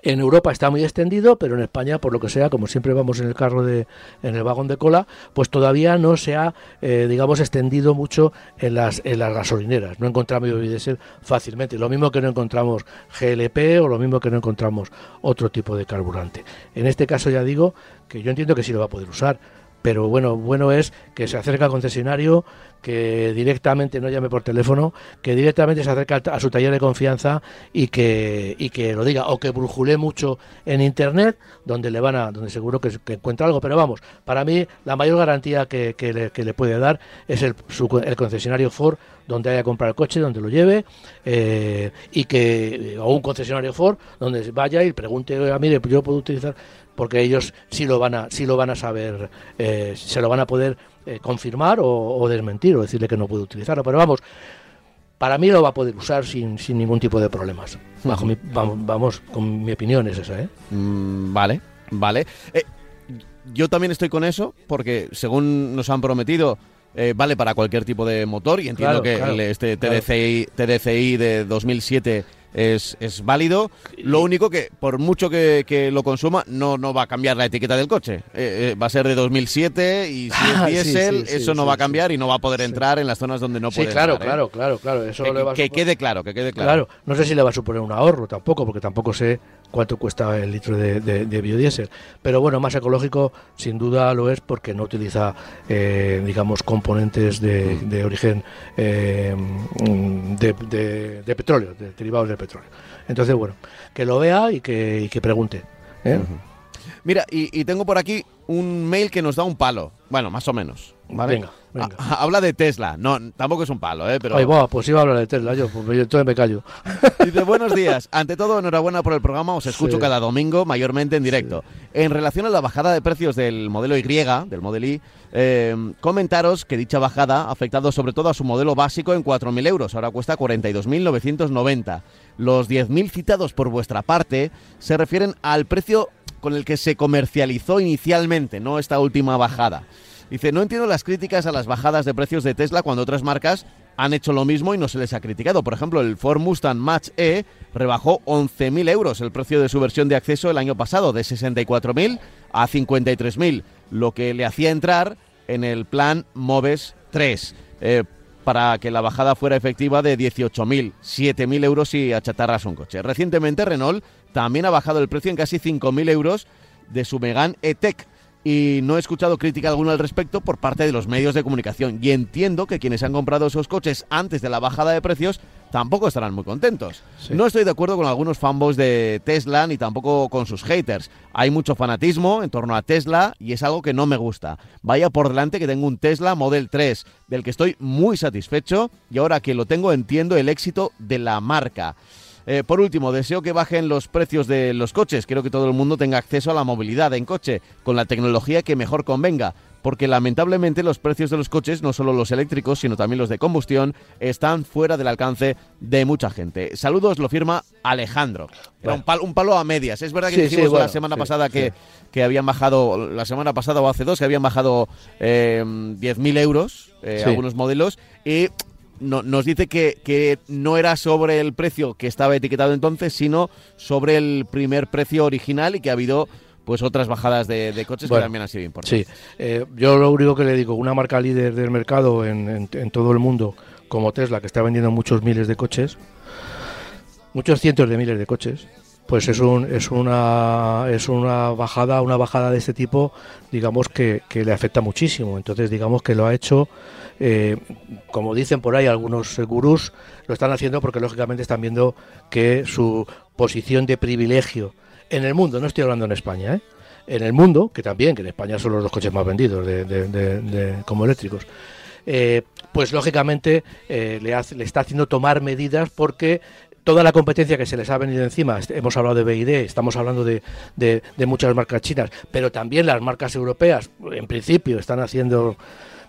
En Europa está muy extendido, pero en España, por lo que sea, como siempre vamos en el carro de, en el vagón de cola, pues todavía no se ha, eh, digamos, extendido mucho en las, en las gasolineras. No encontramos biodiesel fácilmente. Lo mismo que no encontramos GLP o lo mismo que no encontramos otro tipo de carburante. En este caso ya digo que yo entiendo que sí lo va a poder usar, pero bueno, bueno es que se acerque al concesionario, que directamente no llame por teléfono, que directamente se acerque a su taller de confianza y que, y que lo diga, o que brujule mucho en internet, donde le van a, donde seguro que, encuentra algo. Pero vamos, para mí la mayor garantía que, le, puede dar es el, el concesionario Ford donde haya comprado el coche, donde lo lleve, eh, y que, o un concesionario Ford, donde vaya y pregunte, mire, yo puedo utilizar, porque ellos sí lo van a, sí lo van a saber, eh, se lo van a poder eh, confirmar o, desmentir o decirle que no puede utilizarlo. Pero vamos, para mí lo va a poder usar sin, sin ningún tipo de problemas. Bajo mi, vamos, con mi opinión es esa. ¿eh? Mm, vale, vale. Eh, yo también estoy con eso porque según nos han prometido... vale para cualquier tipo de motor y entiendo que este TDCI, TDCI de 2007 es, es válido. Lo único que, por mucho que, lo consuma, no, no va a cambiar la etiqueta del coche. Eh, eh, va a ser de 2007 y si es ah, diésel, eso no va a cambiar y no va a poder entrar en las zonas donde no puede claro, entrar, ¿eh? claro, claro, claro. Eso que, quede claro, que quede claro. Claro, no sé si le va a suponer un ahorro tampoco, porque tampoco sé cuánto cuesta el litro de, biodiesel. Pero bueno, más ecológico sin duda lo es porque no utiliza, eh, digamos, componentes de, mm. origen eh, de, petróleo, de derivados del petróleo. Entonces, bueno, que lo vea y que, que pregunte. ¿eh? Mira, y, tengo por aquí un mail que nos da un palo. Bueno, más o menos. Venga. Habla de Tesla. No, tampoco es un palo, ¿eh? Pero... Ay, pues iba a hablar de Tesla yo, pues entonces me callo. Dice, buenos días. Ante todo, enhorabuena por el programa. Os escucho cada domingo, mayormente en directo. En relación a la bajada de precios del modelo Y, del Model Y, eh, comentaros que dicha bajada ha afectado sobre todo a su modelo básico en 4.000 euros. Ahora cuesta 42.990. Los 10.000 citados por vuestra parte se refieren al precio con el que se comercializó inicialmente, no esta última bajada. Dice, no entiendo las críticas a las bajadas de precios de Tesla cuando otras marcas han hecho lo mismo y no se les ha criticado. Por ejemplo, el Ford Mustang Match E rebajó 11.000 euros el precio de su versión de acceso el año pasado, de 64.000 a 53.000, lo que le hacía entrar en el plan Moves 3. Eh, para que la bajada fuera efectiva de 18.000, 7.000 euros si achatarras un coche. Recientemente Renault también ha bajado el precio en casi 5.000 euros de su Megane E-Tech y no he escuchado crítica alguna al respecto por parte de los medios de comunicación. Y entiendo que quienes han comprado esos coches antes de la bajada de precios tampoco estarán muy contentos. No estoy de acuerdo con algunos fanboys de Tesla ni tampoco con sus haters. Hay mucho fanatismo en torno a Tesla y es algo que no me gusta. Vaya por delante que tengo un Tesla Model 3 del que estoy muy satisfecho y ahora que lo tengo entiendo el éxito de la marca. Eh, por último, deseo que bajen los precios de los coches. Quiero que todo el mundo tenga acceso a la movilidad en coche con la tecnología que mejor convenga. Porque lamentablemente los precios de los coches, no solo los eléctricos, sino también los de combustión, están fuera del alcance de mucha gente. Saludos, lo firma Alejandro. un, palo, a medias. Es verdad que dijimos la semana pasada que, que, habían bajado, la semana pasada o hace dos, que habían bajado eh, 10.000 euros eh, algunos modelos. Y nos dice que, no era sobre el precio que estaba etiquetado entonces, sino sobre el primer precio original y que ha habido pues otras bajadas de, coches que también han sido importantes. Sí, eh, yo lo único que le digo, una marca líder del mercado en, todo el mundo, como Tesla, que está vendiendo muchos miles de coches, muchos cientos de miles de coches, pues es un, es una es una bajada una bajada de este tipo digamos que, que le afecta muchísimo entonces digamos que lo ha hecho eh, como dicen por ahí algunos gurús, lo están haciendo porque lógicamente están viendo que su posición de privilegio en el mundo, no estoy hablando en España, ¿eh? en el mundo, que también, que en España son los dos coches más vendidos de, como eléctricos, eh, pues lógicamente le, está haciendo tomar medidas porque toda la competencia que se les ha venido encima, hemos hablado de BID, estamos hablando de, muchas marcas chinas, pero también las marcas europeas, en principio, están haciendo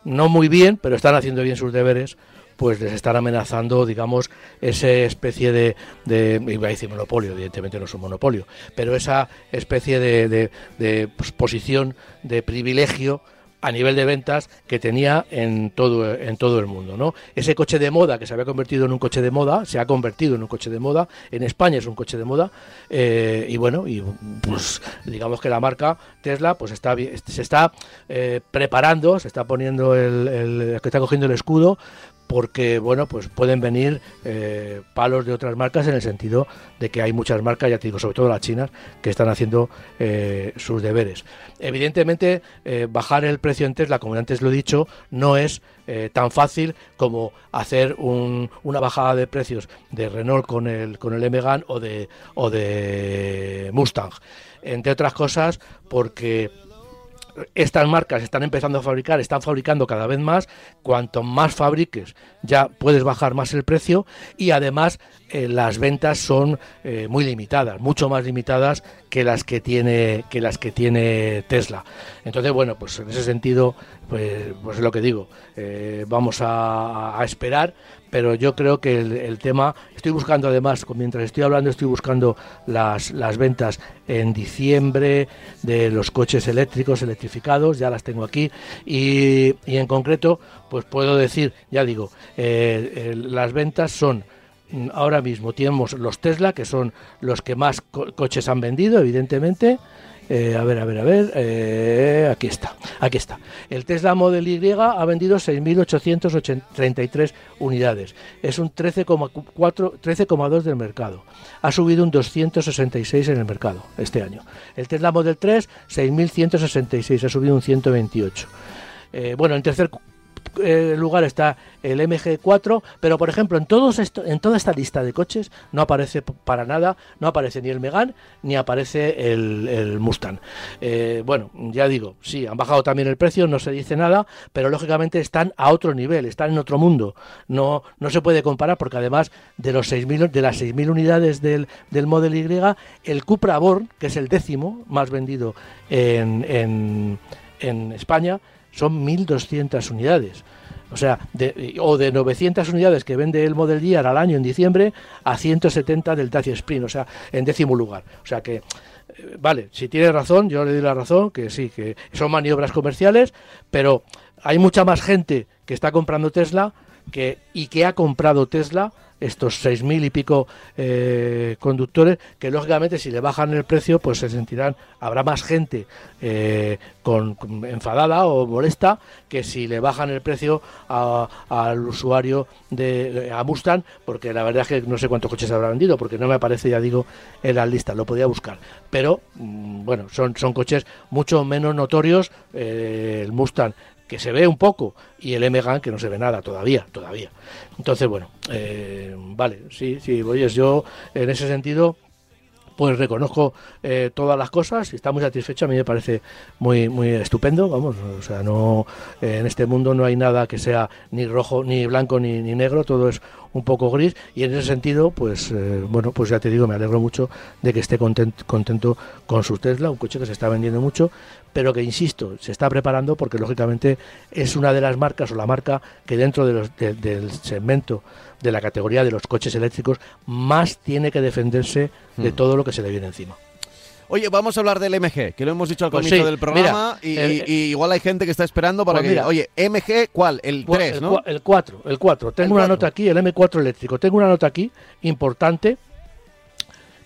no muy bien, pero están haciendo bien sus deberes, pues les están amenazando, digamos, esa especie de, de iba a decir monopolio, evidentemente no es un monopolio, pero esa especie de, de, pues, posición de privilegio a nivel de ventas que tenía en todo, en todo el mundo. ¿no? Ese coche de moda que se había convertido en un coche de moda, se ha convertido en un coche de moda, en España es un coche de moda, eh, y bueno, y pues digamos que la marca Tesla pues está se está eh, preparando, se está poniendo el, el, está cogiendo el escudo porque bueno pues pueden venir eh, palos de otras marcas en el sentido de que hay muchas marcas ya te digo sobre todo las chinas que están haciendo eh, sus deberes. Evidentemente eh, bajar el precio en Tesla como antes lo he dicho no es tan fácil como hacer una bajada de precios de Renault con el con el Megane o de o de Mustang. Entre otras cosas porque estas marcas están empezando a fabricar, están fabricando cada vez más, cuanto más fabriques ya puedes bajar más el precio. Y además eh, las ventas son eh, muy limitadas, mucho más limitadas que las que tiene que las que tiene Tesla. Entonces, bueno, pues en ese sentido, pues, pues es lo que digo, eh, vamos a, esperar, pero yo creo que el, tema, estoy buscando además, mientras estoy hablando, estoy buscando las, las ventas en diciembre de los coches eléctricos, electrificados, ya las tengo aquí, y, y en concreto, pues puedo decir, ya digo, las ventas son Mm, ahora mismo tenemos los Tesla, que son los que más coches han vendido, evidentemente. Eh, a ver, a ver, a ver, eh, aquí está, aquí está. El Tesla Model Y ha vendido 6.833 unidades, es un 13,4, 13,2 del mercado. Ha subido un 266 en el mercado este año. El Tesla Model 3, 6.166, ha subido un 128. Eh, bueno, en tercer eh, lugar está el MG4, pero por ejemplo en, todos esto, en toda esta lista de coches no aparece para nada, no aparece ni el Megane ni aparece el, Mustang. Eh, bueno, ya digo, sí, han bajado también el precio, no se dice nada, pero lógicamente están a otro nivel, están en otro mundo. No, no se puede comparar porque además de, los 6 de las 6.000 unidades del, del Model Y, el Cupra Born, que es el décimo más vendido en, en, en España, son 1.200 unidades. O sea, de, o de 900 unidades que vende el Model Year al año en diciembre a 170 del Dacia Sprint, o sea, en décimo lugar. O sea que, eh, vale, si tiene razón, yo le doy la razón, que sí, que son maniobras comerciales, pero hay mucha más gente que está comprando Tesla que, y que ha comprado Tesla estos seis mil y pico eh, conductores que lógicamente si le bajan el precio pues se sentirán habrá más gente eh, con, enfadada o molesta que si le bajan el precio al usuario de a Mustang porque la verdad es que no sé cuántos coches habrá vendido porque no me aparece ya digo en la lista lo podía buscar. Pero mm, bueno son son coches mucho menos notorios eh, el Mustang que se ve un poco y el Megan que no se ve nada todavía, todavía. Entonces, bueno, eh, vale, sí, sí, oye, yo en ese sentido pues reconozco eh, todas las cosas y está muy satisfecho. A mí me parece muy muy estupendo, vamos, o sea, no en este mundo no hay nada que sea ni rojo, ni blanco, ni, ni negro, todo es un poco gris y en ese sentido, pues eh, bueno, pues ya te digo, me alegro mucho de que esté contento, contento con su Tesla, un coche que se está vendiendo mucho, pero que insisto, se está preparando porque lógicamente es una de las marcas o la marca que dentro de los, del segmento de la categoría de los coches eléctricos más tiene que defenderse de hmm. todo lo que se le viene encima. Oye, vamos a hablar del MG, que lo hemos dicho al pues comienzo del programa y, igual hay gente que está esperando para pues que oye, MG, ¿cuál? El 3, ¿no? El 4, el 4. Tengo una nota aquí, el M4 eléctrico. Tengo una nota aquí importante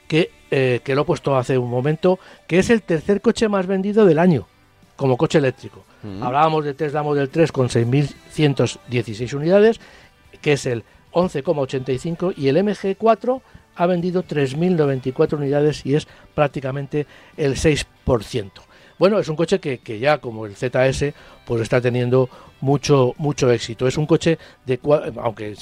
que, eh, que lo he puesto hace un momento, que es el tercer coche más vendido del año como coche eléctrico. Mm. Hablábamos de Tesla Model 3 con 6.116 unidades, que es el 11,85 y el MG4 ha vendido 3.094 unidades y es prácticamente el 6%. Bueno, es un coche que, que, ya como el ZS pues está teniendo mucho mucho éxito. Es un coche de aunque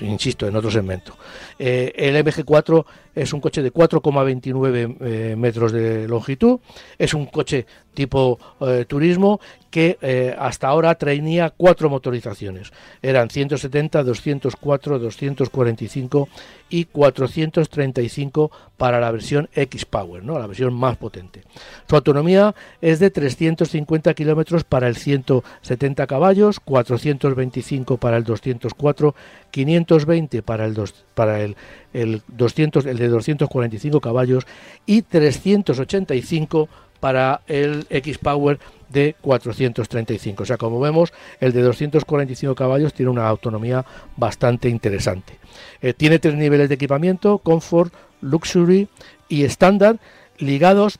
insisto en otro segmento. Eh, el MG4 es un coche de 4,29 eh, metros de longitud. Es un coche tipo eh, turismo que hasta ahora traía cuatro motorizaciones. Eran 170, 204, 245 y 435 para la versión X-Power, ¿no? la versión más potente. Su autonomía es de 350 kilómetros para el 170 caballos, 425 para el 204, 520 para el, para el, el, 200, el de 245 caballos y 385 para el X-Power de 435. O sea, como vemos, el de 245 caballos tiene una autonomía bastante interesante. Eh, tiene tres niveles de equipamiento, Comfort, Luxury y Standard, ligados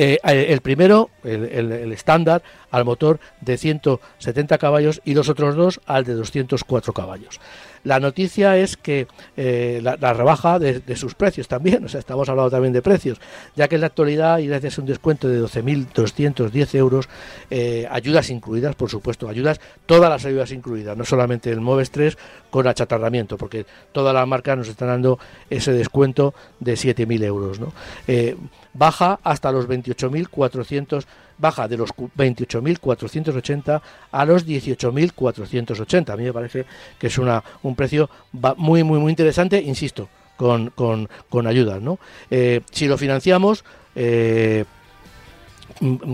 eh, el primero, el estándar, al motor de 170 caballos y los otros dos al de 204 caballos. La noticia es que eh, la, rebaja de, sus precios también, o sea, estamos hablando también de precios, ya que en la actualidad, y gracias a un descuento de 12.210 euros, eh, ayudas incluidas, por supuesto, ayudas, todas las ayudas incluidas, no solamente el Moves 3 con achatarramiento, porque todas las marcas nos están dando ese descuento de 7.000 euros. ¿no? Eh, baja hasta los 28.400 baja de los 28.480 a los 18.480. A mí me parece que es una, un precio muy, muy, muy interesante, insisto, con, con, con ayudas. ¿no? Eh, si lo financiamos eh,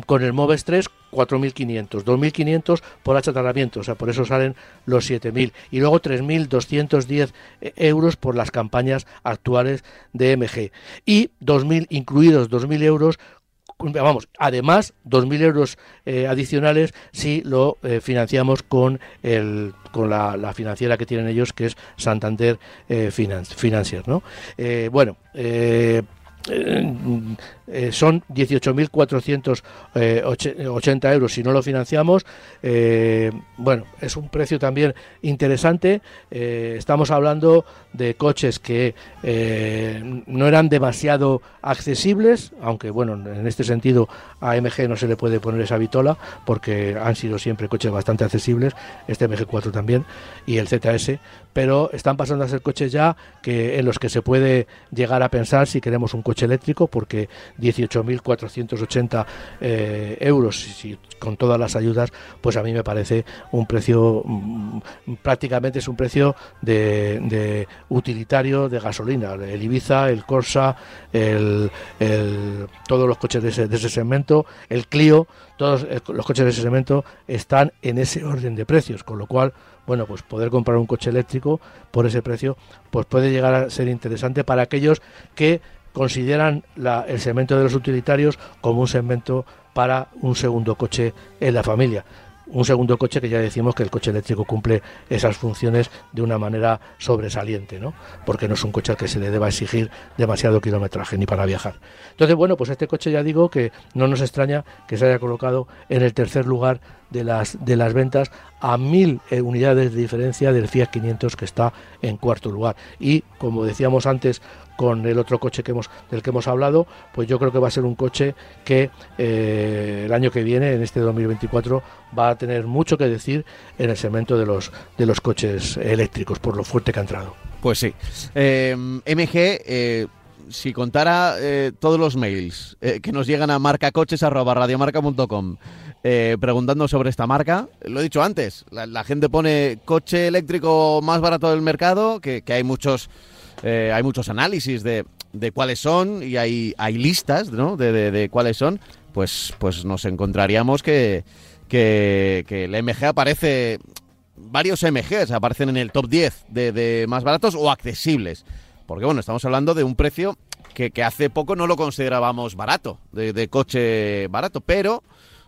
con el MOVES 3, 4.500, 2.500 por achatarramiento, o sea, por eso salen los 7.000 y luego 3.210 euros por las campañas actuales de MG y 2.000 incluidos 2.000 euros vamos, además 2.000 euros eh, adicionales si lo eh, financiamos con, el, con la, financiera que tienen ellos, que es Santander eh, Financier. ¿no? bueno, eh, son 18.480 euros si no lo financiamos. Eh, bueno, es un precio también interesante. Eh, estamos hablando de coches que no eran demasiado accesibles, aunque bueno, en este sentido a AMG no se le puede poner esa vitola porque han sido siempre coches bastante accesibles, este MG4 también y el ZS, pero están pasando a ser coches ya que en los que se puede llegar a pensar si queremos un coche eléctrico porque 18.480 eh, euros y, con todas las ayudas, pues a mí me parece un precio, mm, prácticamente es un precio de, utilitario de gasolina. El Ibiza, el Corsa, el, todos los coches de ese, segmento, el Clio, todos eh, los coches de ese segmento están en ese orden de precios, con lo cual bueno, pues poder comprar un coche eléctrico por ese precio, pues puede llegar a ser interesante para aquellos que consideran el segmento de los utilitarios como un segmento para un segundo coche en la familia. Un segundo coche que ya decimos que el coche eléctrico cumple esas funciones de una manera sobresaliente, ¿no? Porque no es un coche al que se le deba exigir demasiado kilometraje ni para viajar. Entonces, bueno, pues este coche ya digo que no nos extraña que se haya colocado en el tercer lugar de las, de las ventas a mil eh, unidades de diferencia del Fiat 500 que está en cuarto lugar. Y como decíamos antes, con el otro coche que hemos, del que hemos hablado, pues yo creo que va a ser un coche que eh, el año que viene, en este 2024, va a tener mucho que decir en el segmento de los, de los coches eléctricos, por lo fuerte que ha entrado. Pues sí. Eh, MG, eh, si contara todos los mails que nos llegan a marcacoches.radiomarca.com preguntando sobre esta marca, lo he dicho antes, la, gente pone coche eléctrico más barato del mercado, que, que hay muchos eh, hay muchos análisis de, de, cuáles son y hay, hay listas ¿no? de, de, cuáles son, pues, pues nos encontraríamos que, que, que el MG aparece, varios MGs aparecen en el top 10 de, más baratos o accesibles. Porque bueno, estamos hablando de un precio que, que hace poco no lo considerábamos barato, de, coche barato, pero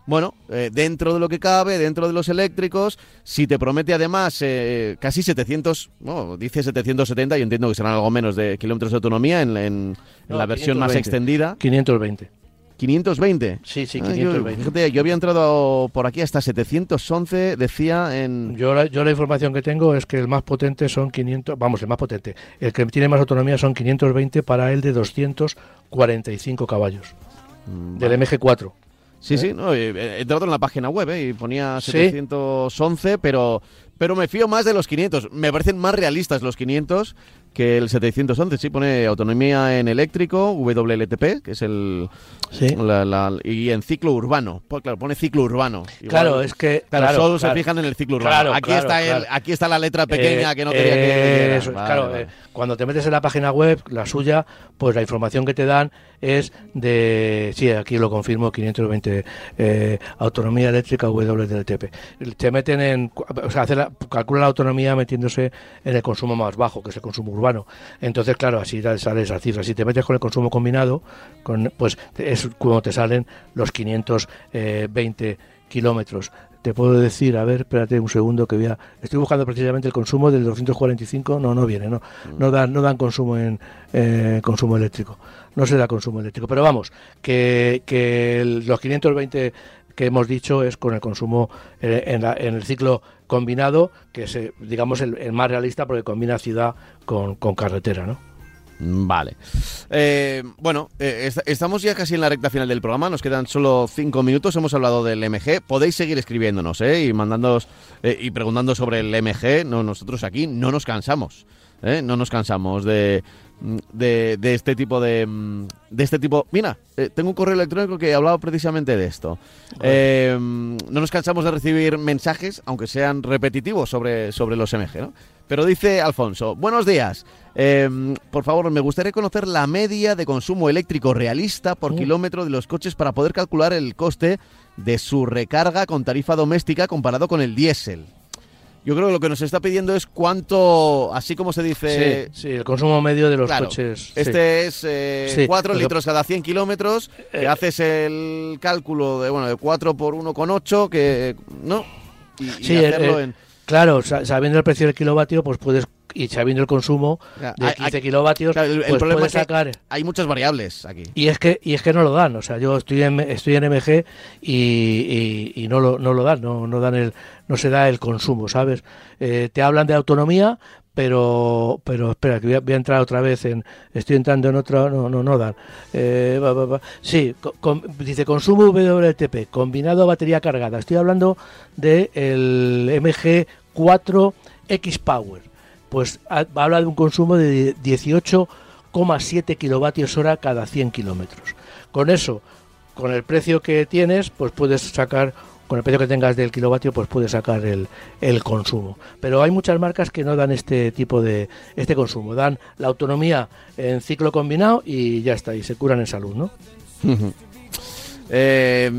bueno, eh, dentro de lo que cabe, dentro de los eléctricos, si te promete además eh, casi 700, no, dice 770, yo entiendo que serán algo menos de kilómetros de autonomía en, la versión más extendida. 520. 520. Sí, sí, 520. Ah, yo, fíjate, yo había entrado por aquí hasta 711, decía en... Yo la, yo la información que tengo es que el más potente son 500, vamos, el más potente, el que tiene más autonomía son 520 para el de 245 caballos, mm, del MG4. Sí, ¿Eh? sí, no, he entrado en la página web ¿eh? y ponía 711, pero, pero me fío más de los 500. Me parecen más realistas los 500 que el 711 sí pone autonomía en eléctrico, WLTP, que es el... Sí. y en ciclo urbano. Pues, claro, pone ciclo urbano. claro, es que... Claro, solo se fijan en el ciclo urbano. aquí, está el, aquí está la letra pequeña que no quería que... Eso, claro, eh, cuando te metes en la página web, la suya, pues la información que te dan es de... Sí, aquí lo confirmo, 520 eh, autonomía eléctrica WLTP. Te meten en... O sea, hace la, calcula la autonomía metiéndose en el consumo más bajo, que es el consumo urbano urbano. Entonces, claro, así sale esa cifra. Si te metes con el consumo combinado, con, pues es como te salen los 520 kilómetros te puedo decir, a ver, espérate un segundo que voy a... Estoy buscando precisamente el consumo del 245, no, no viene, no, no dan, no dan consumo en eh, consumo eléctrico, no se da consumo eléctrico, pero vamos, que, que los 520 que hemos dicho es con el consumo eh, en, el ciclo combinado, que es, digamos, el, más realista porque combina ciudad con, con carretera, ¿no? Vale. Eh, bueno, eh, estamos ya casi en la recta final del programa, nos quedan solo cinco minutos, hemos hablado del MG, podéis seguir escribiéndonos ¿eh? y mandándonos eh, y preguntando sobre el MG, no, nosotros aquí no nos cansamos, ¿eh? no nos cansamos de, de, de, este tipo de, de este tipo. Mira, eh, tengo un correo electrónico que hablaba precisamente de esto. Eh, no nos cansamos de recibir mensajes, aunque sean repetitivos, sobre, sobre los MG, ¿no? Pero dice Alfonso, buenos días. Eh, por favor, me gustaría conocer la media de consumo eléctrico realista por Mm. kilómetro de los coches para poder calcular el coste de su recarga con tarifa doméstica comparado con el diésel. Yo creo que lo que nos está pidiendo es cuánto, así como se dice... Sí, sí, el consumo medio de los Claro, coches. sí. Este es eh, Sí, 4 lo que- litros cada 100 kilómetros, que Eh, haces el cálculo de, bueno, de 4 por 1,8, que, ¿no? Y, Sí, hacerlo en... Claro, sa- sabiendo el precio del kilovatio, pues puedes, y sabiendo el consumo de hay- 15 hay- kilovatios, claro, el- el pues problema es que- sacar... Hay muchas variables aquí. Y es que y es que no lo dan, o sea, yo estoy en estoy en MG y, y- y no lo no lo dan, no no dan el no se da el consumo, ¿sabes? Eh, te hablan de autonomía, pero pero espera que voy a, voy a entrar otra vez en estoy entrando en otra no no no dan. Eh, va, va, va. Sí, co- con- dice consumo WLTP combinado batería cargada. Estoy hablando de el MG 4 X Power. Pues ha- habla de un consumo de 18,7 kilovatios hora cada 100 kilómetros. Con eso, con el precio que tienes, pues puedes sacar, con el precio que tengas del kilovatio, pues puedes sacar el, el consumo. Pero hay muchas marcas que no dan este tipo de este consumo, dan la autonomía en ciclo combinado y ya está, y se curan en salud, ¿no? Eh,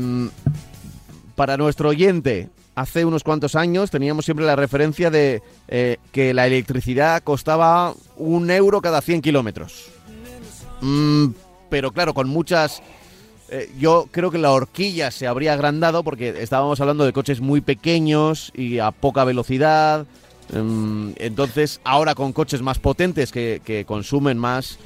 para nuestro oyente, hace unos cuantos años teníamos siempre la referencia de eh, que la electricidad costaba un euro cada 100 kilómetros. Mm, pero claro, con muchas... eh, yo creo que la horquilla se habría agrandado porque estábamos hablando de coches muy pequeños y a poca velocidad. Mm, entonces, ahora con coches más potentes que, que consumen más,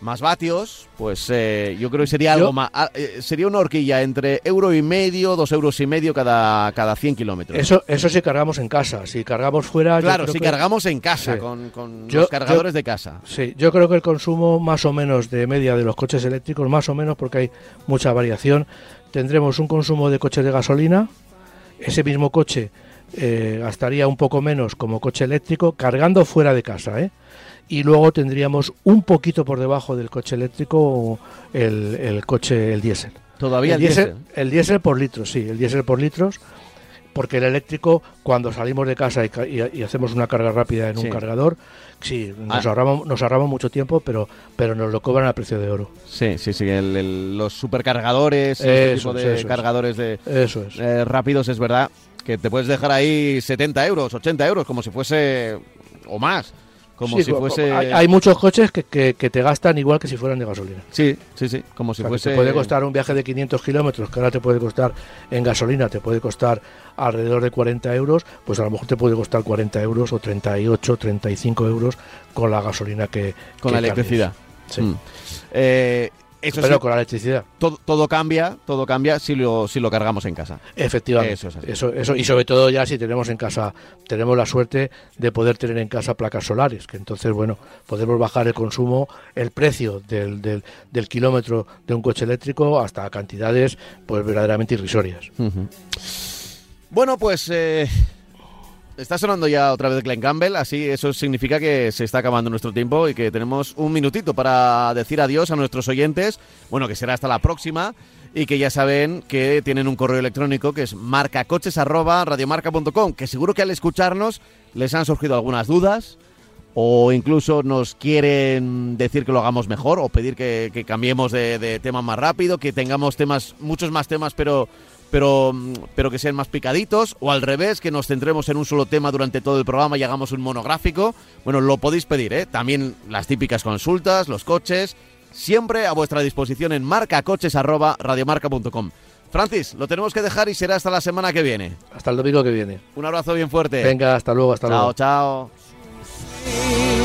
más vatios, pues eh, yo creo que sería Yo- algo más. ah, eh, sería una horquilla entre euro y medio, dos euros y medio cada, cada 100 kilómetros. Eso, eso si cargamos en casa, si cargamos fuera... claro, si que- cargamos en casa, Sí. con, con Yo- los cargadores de casa. Sí, yo creo que el consumo más o menos de media de los coches eléctricos, más o menos porque hay mucha variación, tendremos un consumo de coches de gasolina, ese mismo coche eh, gastaría un poco menos como coche eléctrico cargando fuera de casa, ¿eh? Y luego tendríamos un poquito por debajo del coche eléctrico el, el coche, el diésel. Todavía el diésel, el diésel por litros, sí, el diésel por litros, porque el eléctrico, cuando salimos de casa y, y- y hacemos una carga rápida en Sí. un cargador, sí, nos, Ah. ahorramos, nos ahorramos mucho tiempo, pero, pero nos lo cobran a precio de oro. Sí, sí, sí. el- los supercargadores, este Eso tipo es, de es. cargadores de Eso es. eh, rápidos, es verdad que te puedes dejar ahí 70 euros, 80 euros, como si fuese. o más. Como Sí, si fuese. hay, hay muchos coches que, que- que te gastan igual que si fueran de gasolina. Sí, sí, sí. Como si O sea, que fuese. te puede costar un viaje de 500 kilómetros, que ahora te puede costar en gasolina, te puede costar alrededor de 40 euros, pues a lo mejor te puede costar 40 euros o 38, 35 euros con la gasolina que Con que la electricidad. Sí. Mm. Eh, eso Pero sí, con la electricidad. todo, todo cambia, todo cambia si lo, si lo cargamos en casa. Efectivamente. Eso es así. Eso, eso, y sobre todo ya si tenemos en casa, tenemos la suerte de poder tener en casa placas solares, que entonces, bueno, podemos bajar el consumo, el precio del, del, del kilómetro de un coche eléctrico hasta cantidades pues verdaderamente irrisorias. Bueno, pues eh, está sonando ya otra vez Glenn Campbell, así eso significa que se está acabando nuestro tiempo y que tenemos un minutito para decir adiós a nuestros oyentes. Bueno, que será hasta la próxima y que ya saben que tienen un correo electrónico que es marcacoches@radiomarca.com, que seguro que al escucharnos les han surgido algunas dudas o incluso nos quieren decir que lo hagamos mejor o pedir que, cambiemos de, de tema más rápido, que tengamos temas, muchos más temas, pero pero, pero que sean más picaditos, o al revés, que nos centremos en un solo tema durante todo el programa y hagamos un monográfico. Bueno, lo podéis pedir, ¿eh? También las típicas consultas, los coches, siempre a vuestra disposición en marcacoches.radiomarca.com. Francis, lo tenemos que dejar y será hasta la semana que viene. Hasta el domingo que viene. Un abrazo bien fuerte. Venga, hasta luego, hasta chao, luego. Chao, chao.